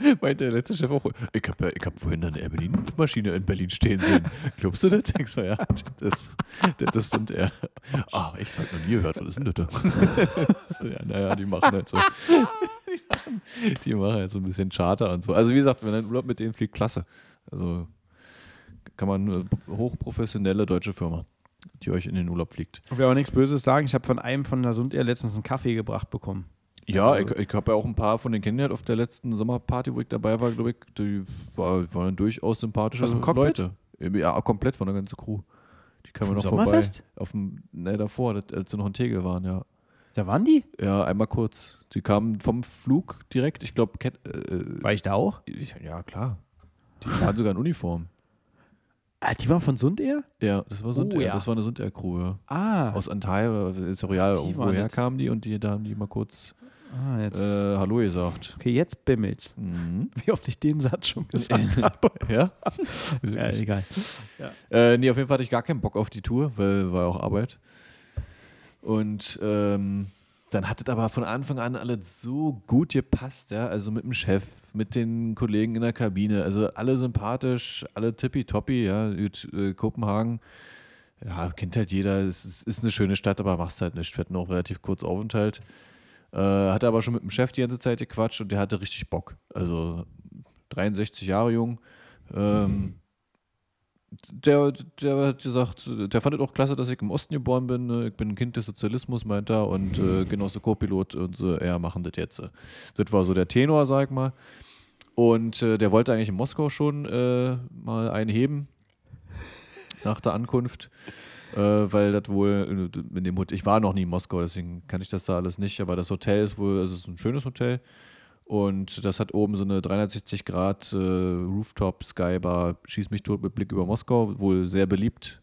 <laughs> Meinte der letzte Chef auch, ich habe ich hab vorhin eine Air Berlin-Maschine in Berlin stehen sehen. Glaubst du das? Ich so, ja, das, das, das sind er. Ah, echt, hab noch nie gehört, was ist denn das? <laughs> so, ja, naja, die machen halt so. Die machen, die machen halt so ein bisschen Charter und so. Also wie gesagt, wenn ein Urlaub mit denen fliegt, klasse. Also kann man eine hochprofessionelle deutsche Firma, die euch in den Urlaub fliegt. Ich will auch nichts Böses sagen. Ich habe von einem von der Sundair letztens einen Kaffee gebracht bekommen. Ja, Also- ich, ich habe ja auch ein paar von den kennengelernt auf der letzten Sommerparty, wo ich dabei war, glaube ich. Die war, waren durchaus sympathische? Leute. Ja, komplett von der ganzen Crew. Die kamen noch vorbei. Sommerfest? Auf dem, ne, davor, als sie noch in Tegel waren, ja. Da waren die? Ja, einmal kurz. Die kamen vom Flug direkt, ich glaube, äh, War ich da auch? ja, klar. Die waren sogar in Uniform. Ah, die waren von Sundair? Ja, das war, Sund Oh, Air, ja. das war eine Sund-Air-Crew, ja. Ah. Aus Antalya, oder ja waren woher kamen die und die, da haben die mal kurz ah äh, Hallo gesagt. okay, jetzt bimmelt's. Mhm. Wie oft ich den Satz schon gesagt <laughs> habe. Ja? <laughs> ja, egal. Äh, nee, auf jeden Fall hatte ich gar keinen Bock auf die Tour, weil war auch Arbeit. Und ähm, dann hat es aber von Anfang an alles so gut gepasst, ja. Also mit dem Chef, mit den Kollegen in der Kabine, also alle sympathisch, alle tippitoppi, ja. Gut, äh, Kopenhagen, ja, kennt halt jeder, es ist, ist eine schöne Stadt, aber machst halt nicht. Wir hatten auch relativ kurz Aufenthalt. Äh, hatte aber schon mit dem Chef die ganze Zeit gequatscht und der hatte richtig Bock. Also 63 Jahre jung. Ähm, der, der hat gesagt, der fand es auch klasse, dass ich im Osten geboren bin. ne? Ich bin ein Kind des Sozialismus, meint er, und äh, Genosse Co-Pilot und so, er machen das jetzt. Das war so der Tenor, sag ich mal. Und äh, der wollte eigentlich in Moskau schon äh, mal einheben nach der Ankunft, äh, weil das wohl äh, in dem Hotel, ich war noch nie in Moskau, deswegen kann ich das da alles nicht, aber das Hotel ist wohl, also es ist ein schönes Hotel und das hat oben so eine 360 Grad äh, Rooftop Skybar, schieß mich tot mit Blick über Moskau, wohl sehr beliebt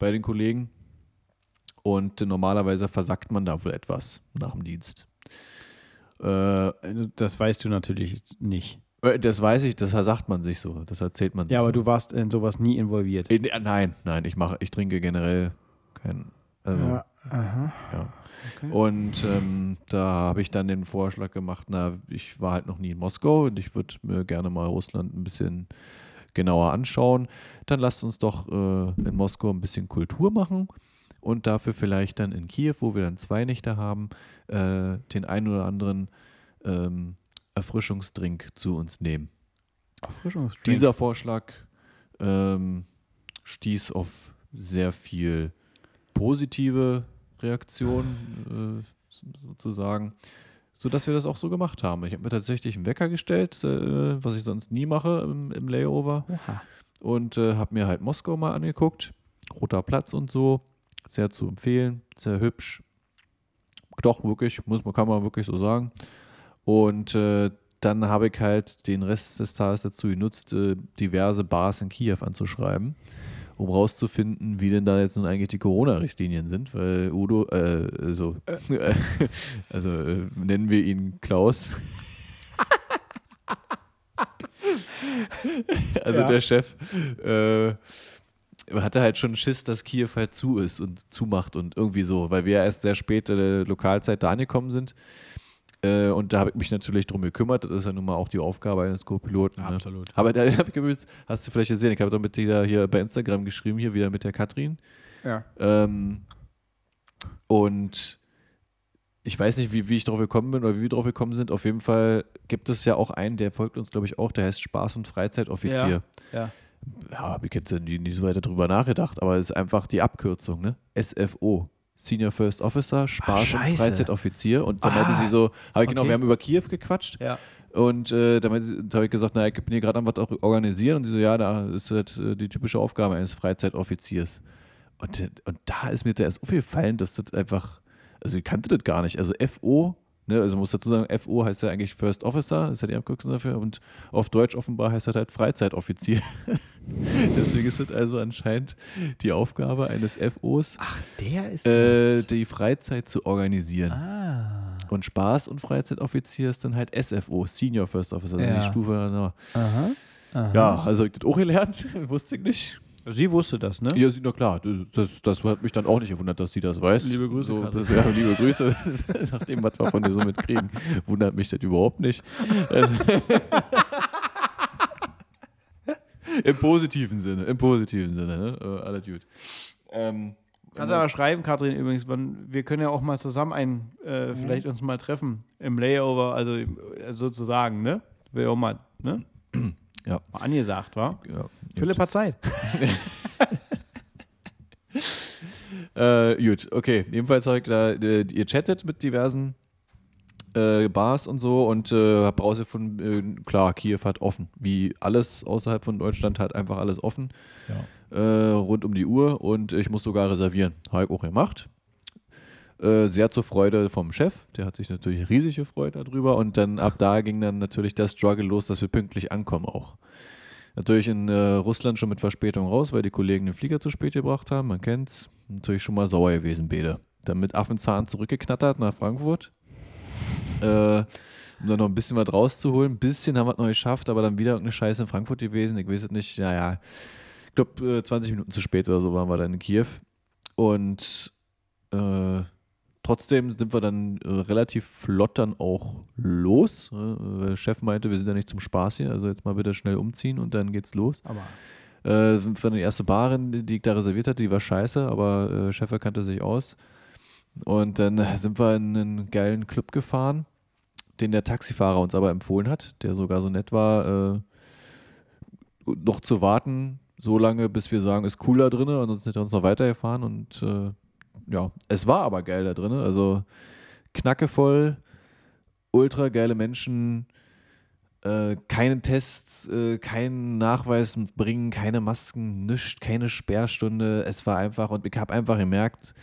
bei den Kollegen. Und normalerweise versackt man da wohl etwas nach dem Dienst. Äh, das weißt du natürlich nicht. Äh, das weiß ich, das sagt man sich so, das erzählt man sich Ja, aber so. du warst in sowas nie involviert. Äh, nein, nein, ich mache, ich trinke generell kein, also, ja. aha. Okay. Und ähm, da habe ich dann den Vorschlag gemacht, na, ich war halt noch nie in Moskau und ich würde mir gerne mal Russland ein bisschen genauer anschauen. Dann lasst uns doch äh, in Moskau ein bisschen Kultur machen und dafür vielleicht dann in Kiew, wo wir dann zwei Nächte haben, äh, den einen oder anderen ähm, Erfrischungsdrink zu uns nehmen. Erfrischungsdrink. Dieser Vorschlag ähm, stieß auf sehr viel positive Reaktionen äh, sozusagen, sodass wir das auch so gemacht haben. Ich habe mir tatsächlich einen Wecker gestellt, äh, was ich sonst nie mache im, im Layover Oha. und äh, habe mir halt Moskau mal angeguckt, Roter Platz und so, sehr zu empfehlen, sehr hübsch. Doch, wirklich, muss man, kann man wirklich so sagen. Und äh, dann habe ich halt den Rest des Tages dazu genutzt, äh, diverse Bars in Kiew anzuschreiben, um rauszufinden, wie denn da jetzt nun eigentlich die Corona-Richtlinien sind, weil Udo, äh, so, <laughs> also äh, nennen wir ihn Klaus. <laughs> also Ja. der Chef äh, hatte halt schon Schiss, dass Kiew halt zu ist und zumacht und irgendwie so, weil wir ja erst sehr spät äh, Lokalzeit da angekommen sind. Äh, und da habe ich mich natürlich drum gekümmert. Das ist ja nun mal auch die Aufgabe eines Co-Piloten. Ne? Absolut. Aber da <laughs> habe ich übrigens, hast du vielleicht gesehen, ich habe doch mit dir hier bei Instagram geschrieben, hier wieder mit der Katrin. Ja. Ähm, und ich weiß nicht, wie, wie ich drauf gekommen bin oder wie wir drauf gekommen sind. Auf jeden Fall gibt es ja auch einen, der folgt uns, glaube ich, auch, der heißt Spaß- und Freizeitoffizier. Ja. Ja, habe ich jetzt nie, nie so weiter drüber nachgedacht, aber es ist einfach die Abkürzung, ne? SFO. Senior First Officer, Spaß- und scheiße. Freizeitoffizier. Und da Ah, meinte sie so, habe ich genau, okay. wir haben über Kiew gequatscht. Ja. Und äh, da, habe ich gesagt, naja, ich bin hier gerade am was auch organisieren. Und sie so, ja, da ist halt äh, die typische Aufgabe eines Freizeitoffiziers. Und, und da ist mir da erst aufgefallen, dass das einfach, also ich kannte das gar nicht. Also FO, ne, also man muss dazu sagen, FO heißt ja eigentlich First Officer, ist ja die Abkürzung dafür. Und auf Deutsch offenbar heißt das halt Freizeitoffizier. <laughs> Deswegen ist das also anscheinend die Aufgabe eines FOs, Ach, der ist äh, die Freizeit zu organisieren. Ah. Und Spaß- und Freizeitoffizier ist dann halt SFO, Senior First Officer, also Ja. die Stufe danach. Aha. Aha. Ja, also ich das auch gelernt, <laughs> wusste ich nicht. Sie wusste das, ne? Ja, sie, na klar, das, das hat mich dann auch nicht gewundert, dass sie das weiß. Liebe Grüße, So, Katrin. ja, liebe Grüße, <laughs> nach dem, was wir von dir so mitkriegen, wundert mich das überhaupt nicht. <laughs> Im positiven Sinne, im positiven Sinne, ne? Äh, alles gut. Ähm, Kannst du aber schreiben, Katrin, übrigens, wir können ja auch mal zusammen ein, äh, vielleicht uns mal treffen im Layover, also äh, sozusagen, ne? Wäre auch mal, ne? <clears throat> Ja. Mal angesagt, war? ja, Philipp hat Zeit. <laughs> <laughs> Äh, gut, okay. Jedenfalls habe ich da, äh, ihr chattet mit diversen äh, Bars und so und äh, habe rausgefunden, äh, klar, Kiew hat offen. Wie alles außerhalb von Deutschland hat einfach alles offen. Äh, rund um die Uhr und ich muss sogar reservieren. Habe ich auch gemacht. Äh, sehr zur Freude vom Chef. Der hat sich natürlich riesig gefreut darüber. Und dann ab da ging dann natürlich der Struggle los, dass wir pünktlich ankommen auch. Natürlich in äh, Russland schon mit Verspätung raus, weil die Kollegen den Flieger zu spät gebracht haben. Man kennt's. Natürlich schon mal sauer gewesen, Bede. Dann mit Affenzahn zurückgeknattert nach Frankfurt. Äh, um dann noch ein bisschen was rauszuholen. Ein bisschen haben wir es noch geschafft, aber dann wieder irgendeine Scheiße in Frankfurt gewesen. Ich weiß es nicht. Ja, ja. Ich glaube, äh, 20 Minuten zu spät oder so waren wir dann in Kiew. Und äh, trotzdem sind wir dann äh, relativ flott dann auch los. Äh, Chef meinte, wir sind ja nicht zum Spaß hier, also jetzt mal bitte schnell umziehen und dann geht's los. Aber Äh, sind wir die erste Barin, die die ich da reserviert hatte, die war scheiße, aber äh, Chef erkannte sich aus. Und dann sind wir in einen geilen Club gefahren, den der Taxifahrer uns aber empfohlen hat, der sogar so nett war, äh, noch zu warten, so lange, bis wir sagen, ist cool da drin, ansonsten hätte er uns noch weitergefahren. Und äh, ja, es war aber geil da drin, also knackevoll, ultra geile Menschen, äh, keine Tests, äh, keinen Nachweis bringen, keine Masken, nichts, keine Sperrstunde. Es war einfach, und ich habe einfach gemerkt,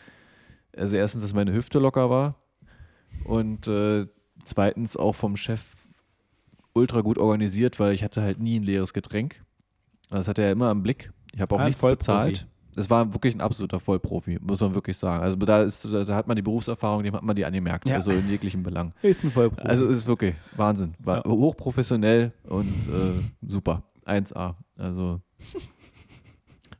also erstens, dass meine Hüfte locker war und äh, zweitens auch vom Chef ultra gut organisiert, weil ich hatte halt nie ein leeres Getränk. Das hat er ja immer am Blick. Ich habe auch Ah, ein nichts Vollprofi. bezahlt. Das war wirklich ein absoluter Vollprofi, muss man wirklich sagen. Also da, ist, da hat man die Berufserfahrung, dem hat man die angemerkt, Ja. also in jeglichen Belang. <laughs> Ist ein Vollprofi. Also ist wirklich Wahnsinn. War Ja. hochprofessionell und äh, super. 1A. Also.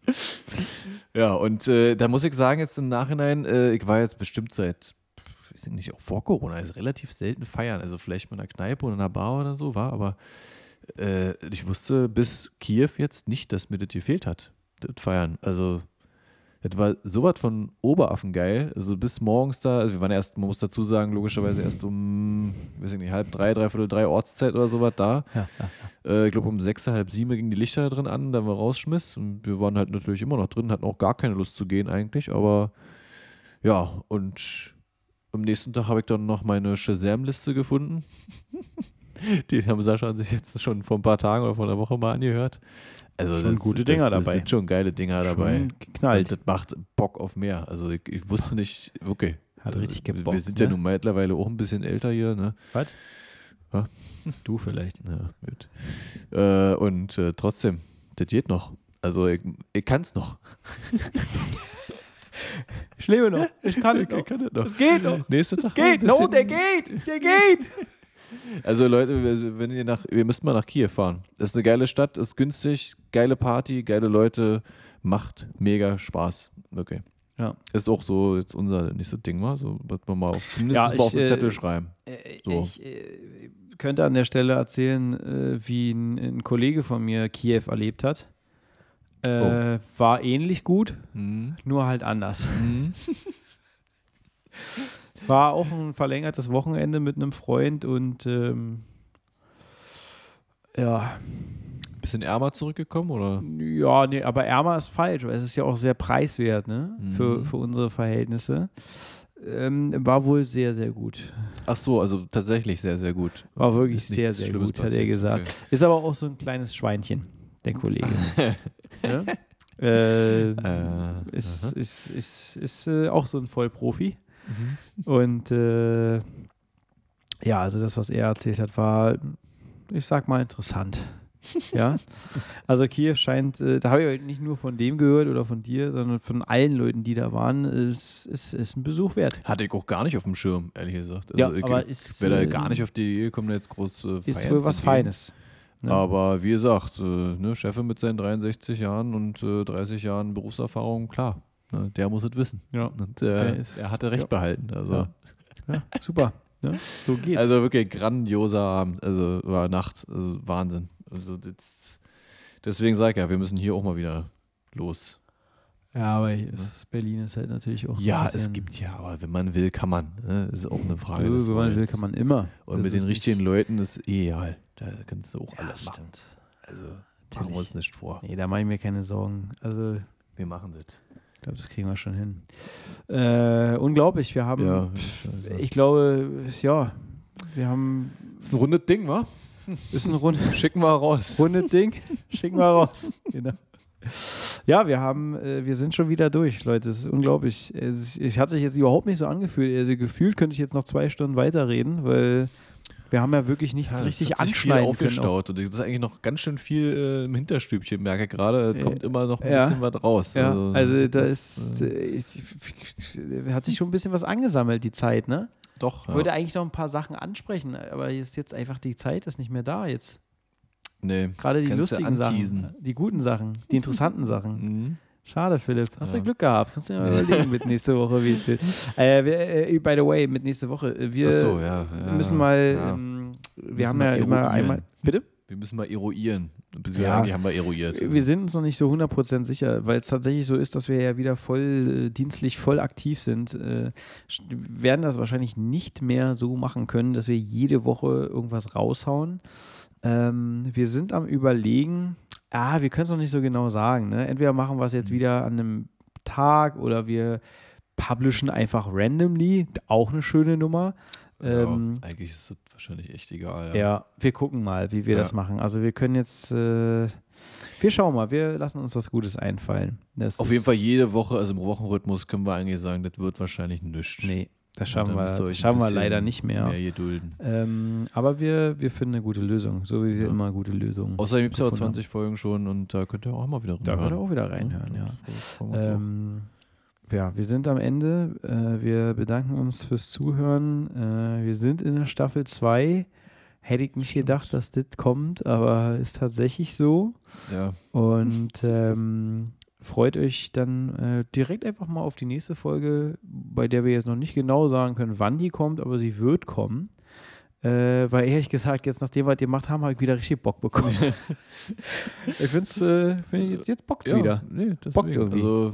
<laughs> ja, und äh, da muss ich sagen, jetzt im Nachhinein, äh, ich war jetzt bestimmt seit, pf, weiß ich nicht, auch vor Corona, also relativ selten feiern. Also vielleicht in einer Kneipe oder in einer Bar oder so, war, aber äh, ich wusste bis Kiew jetzt nicht, dass mir das gefehlt hat, das Feiern. Also. Das war sowas von Oberaffengeil. Also bis morgens da, also wir waren erst, man muss dazu sagen, logischerweise erst um, weiß ich nicht, halb drei, dreiviertel drei Ortszeit oder sowas da. ja, ja. Äh, ich glaube, um sechs, halb sieben gingen die Lichter drin an, dann wir rausschmiss. Und wir waren halt natürlich immer noch drin, hatten auch gar keine Lust zu gehen eigentlich, aber ja, und am nächsten Tag habe ich dann noch meine Shazam-Liste gefunden. <laughs> die haben Sascha und sich jetzt schon vor ein paar Tagen oder vor einer Woche mal angehört. Also Schon das- gute das, Dinger das dabei. sind schon geile Dinger dabei. Schon geknallt. Und das macht Bock auf mehr. Also ich, ich wusste nicht, okay. Hat Also, richtig Wir gebockt, sind ja ne? nun mittlerweile auch ein bisschen älter hier, ne? Was? Ja. Du vielleicht. Ja, gut. Äh, und äh, trotzdem, das geht noch. Also ich, ich kann es noch. Ich lebe noch. Ich kann <laughs> kann das noch. Es geht noch. Nächster Tag. Geht. No, der geht. Der geht. Also Leute, wir- wenn ihr nach, wir müssten mal nach Kiew fahren. Das ist eine geile Stadt, ist günstig, geile Party, geile Leute, macht mega Spaß. Okay. Ja. Ist auch so jetzt unser nächstes Ding mal, so was wir mal auf, zumindest Ja, mal ich, auf den Zettel äh, schreiben. Äh, So. Ich äh, könnte an der Stelle erzählen, äh, wie ein, ein Kollege von mir Kiew erlebt hat. Äh, War ähnlich gut, Mhm. nur halt anders. Mhm. <laughs> War auch ein verlängertes Wochenende mit einem Freund und ähm, ja, Bisschen ärmer zurückgekommen oder? ja, nee, aber ärmer ist falsch, weil es ist ja auch sehr preiswert, ne? Für, Mhm. für unsere Verhältnisse. Ähm, war wohl sehr, sehr gut. Ach so, also tatsächlich sehr, sehr gut. War wirklich Ist sehr, sehr Schlimmes gut, hat er passiert. gesagt. Okay. Ist aber auch so ein kleines Schweinchen, der Kollege. <laughs> ja? äh, Äh, ist aha. ist, ist, ist äh, auch so ein Vollprofi. Mhm. Und äh, ja, also das, was er erzählt hat, war, ich sag mal, interessant. <laughs> ja, also Kiew scheint, äh, da habe ich nicht nur von dem gehört oder von dir, sondern von allen Leuten, die da waren, ist, ist, ist ein Besuch wert. Hatte ich auch gar nicht auf dem Schirm, ehrlich gesagt. Also Ja, ich, aber ist, wäre da äh, gar nicht auf die Idee gekommen, jetzt groß äh, Ist wohl was. Feines. ne? Aber wie gesagt, äh, ne, Chefin mit seinen 63 Jahren und äh, 30 Jahren Berufserfahrung, klar, ne, der muss es wissen. Ja. Und äh, er hatte recht ja. behalten. Also, Ja. ja, super. Ne? So geht's. also wirklich grandioser Abend. Also war Nacht, also Wahnsinn. Also das, deswegen sage ich ja, wir müssen hier auch mal wieder los. ja, aber hier ist, Berlin ist halt natürlich auch Ja, es gibt ja, aber wenn man will, kann man. Ne? Ist auch eine Frage. Wenn man will, kann man immer. Und Das mit den richtigen Leuten ist eh egal. Da kannst du auch Ja, alles machen. stimmt. Also machen Natürlich. wir uns nicht vor. Nee, da mache ich mir keine Sorgen. Also, Wir machen das. Ich glaube, das kriegen wir schon hin. Äh, unglaublich, wir haben, Ja, pff, ich glaube, ja, wir haben, Ist ein rundes Ding, wa? ist ein rund, <laughs> Schicken wir raus. rundes Ding, schicken wir raus. <laughs> Genau. Ja, wir haben, äh, wir sind schon wieder durch, Leute. Es ist unglaublich. Es, ich hat sich jetzt überhaupt nicht so angefühlt. Also gefühlt könnte ich jetzt noch zwei Stunden weiterreden, weil wir haben ja wirklich nichts Ja, richtig sich viel anschneiden können. aufgestaut. Und das ist eigentlich noch ganz schön viel äh, im Hinterstübchen, merke gerade. Da Ja. kommt immer noch ein Ja. bisschen was raus. Ja, also, da das ist, äh, äh, ist, hat sich schon ein bisschen was angesammelt, die Zeit, ne? doch. Ich wollte eigentlich noch ein paar Sachen ansprechen, aber ist jetzt einfach die Zeit ist nicht mehr da jetzt. nee. Gerade die Kannst lustigen. Sachen, die guten Sachen, die interessanten Sachen. <laughs> Mhm. Schade, Philipp. Hast Ja. du Glück gehabt. Kannst du dir mal überlegen mit nächste Woche. Wie, äh, wir, äh, by the way, mit nächste Woche. äh, Wir Ach so, ja. wir ja, müssen mal, ja. ähm, wir Müssen haben ja immer einmal, bitte? Wir müssen mal eruieren. Ja. eigentlich haben wir eruiert. Wir sind uns noch nicht so 100% sicher, weil es tatsächlich so ist, dass wir ja wieder voll äh, dienstlich voll aktiv sind. Äh, werden das wahrscheinlich nicht mehr so machen können, dass wir jede Woche irgendwas raushauen. Ähm, wir sind am Überlegen, ah, wir können es noch nicht so genau sagen. Ne? Entweder machen wir es jetzt wieder an einem Tag oder wir publishen einfach randomly, auch eine schöne Nummer. Ähm, ja, eigentlich ist es wahrscheinlich echt egal. ja. wir gucken mal, wie wir Ja. das machen. Also wir können jetzt, äh, wir schauen mal, wir lassen uns was Gutes einfallen. Das Auf jeden Fall jede Woche, also im Wochenrhythmus können wir eigentlich sagen, das wird wahrscheinlich nichts. Nee, Das schaffen wir, das schaffen wir leider nicht mehr. Mehr gedulden. Ähm, aber wir, wir finden eine gute Lösung, so wie wir Ja. immer gute Lösungen. Außerdem gibt es ja auch gefunden haben. 20 Folgen schon und da könnt ihr auch mal wieder Da reinhören. könnt ihr auch wieder reinhören, ja. Da auch. Ähm, ja, wir sind am Ende. Äh, wir bedanken uns fürs Zuhören. Äh, wir sind in der Staffel 2. Hätte ich nicht Stimmt. gedacht, dass das kommt, aber ist tatsächlich so. Ja, Und ähm, freut euch dann äh, direkt einfach mal auf die nächste Folge, bei der wir jetzt noch nicht genau sagen können, wann die kommt, aber sie wird kommen. Äh, weil ehrlich gesagt, jetzt nachdem wir das gemacht haben, habe ich wieder richtig Bock bekommen. <laughs> ich finde es, äh, find jetzt, jetzt bockt's ja wieder. Nee, Bockt deswegen. irgendwie. Also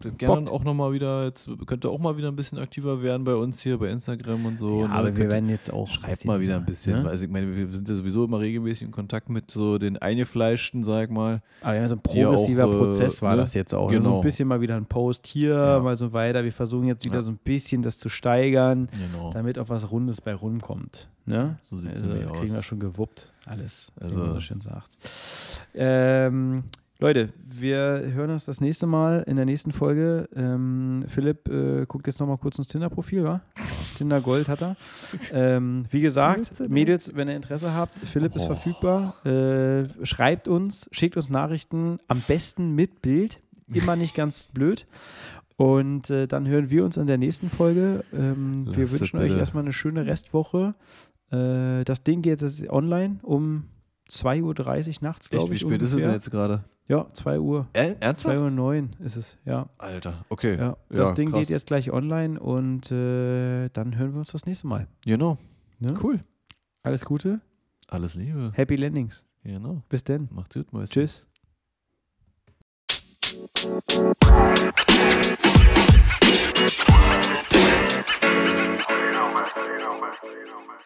gerne Bockt. auch nochmal wieder, jetzt könnt ihr auch mal wieder ein bisschen aktiver werden bei uns hier bei Instagram und so. ja, ne? aber wir Könnt werden jetzt auch. Schreibt mal wieder ein bisschen. Ne? Also ich meine, wir sind ja sowieso immer regelmäßig in Kontakt mit so den Eingefleischten, sag ich mal. Aber ja, so ein die auch, progressiver äh, Prozess war ne? das jetzt auch. So Genau. ein bisschen mal wieder ein Post hier, Ja. mal so weiter. Wir versuchen jetzt wieder Ja. so ein bisschen das zu steigern, Genau. damit auch was Rundes bei rumkommt. Ne? So sieht's also, nämlich das kriegen wir aus. schon gewuppt, alles, wie Also- man so schön sagt. Ähm, Leute, wir hören uns das nächste Mal in der nächsten Folge. Ähm, Philipp äh, guckt jetzt nochmal kurz ins Tinder-Profil, wa? <laughs> Tinder Gold hat er. Ähm, wie gesagt. Mädels, wenn ihr Interesse habt, Philipp ist Oh. verfügbar. Äh, schreibt uns, schickt uns Nachrichten, am besten mit Bild. Immer nicht ganz <laughs> blöd. Und äh, dann hören wir uns in der nächsten Folge. Ähm, wir wünschen es euch bitte. erstmal eine schöne Restwoche. Äh, das Ding geht jetzt online um 2.30 Uhr nachts, glaube wie ich. spät ist es denn jetzt gerade? Ja, 2 Uhr. Äh, 2 ernsthaft? Uhr 9 ist es, ja. Alter, okay. ja. Das Ja, Ding krass. geht jetzt gleich online und äh, dann hören wir uns das nächste Mal. Genau. Ne? Cool. Alles Gute, Alles Liebe. Happy Landings. Genau. Bis dann. Macht's gut, Mäuschen. Tschüss. You know, man. You know, man. You know, man.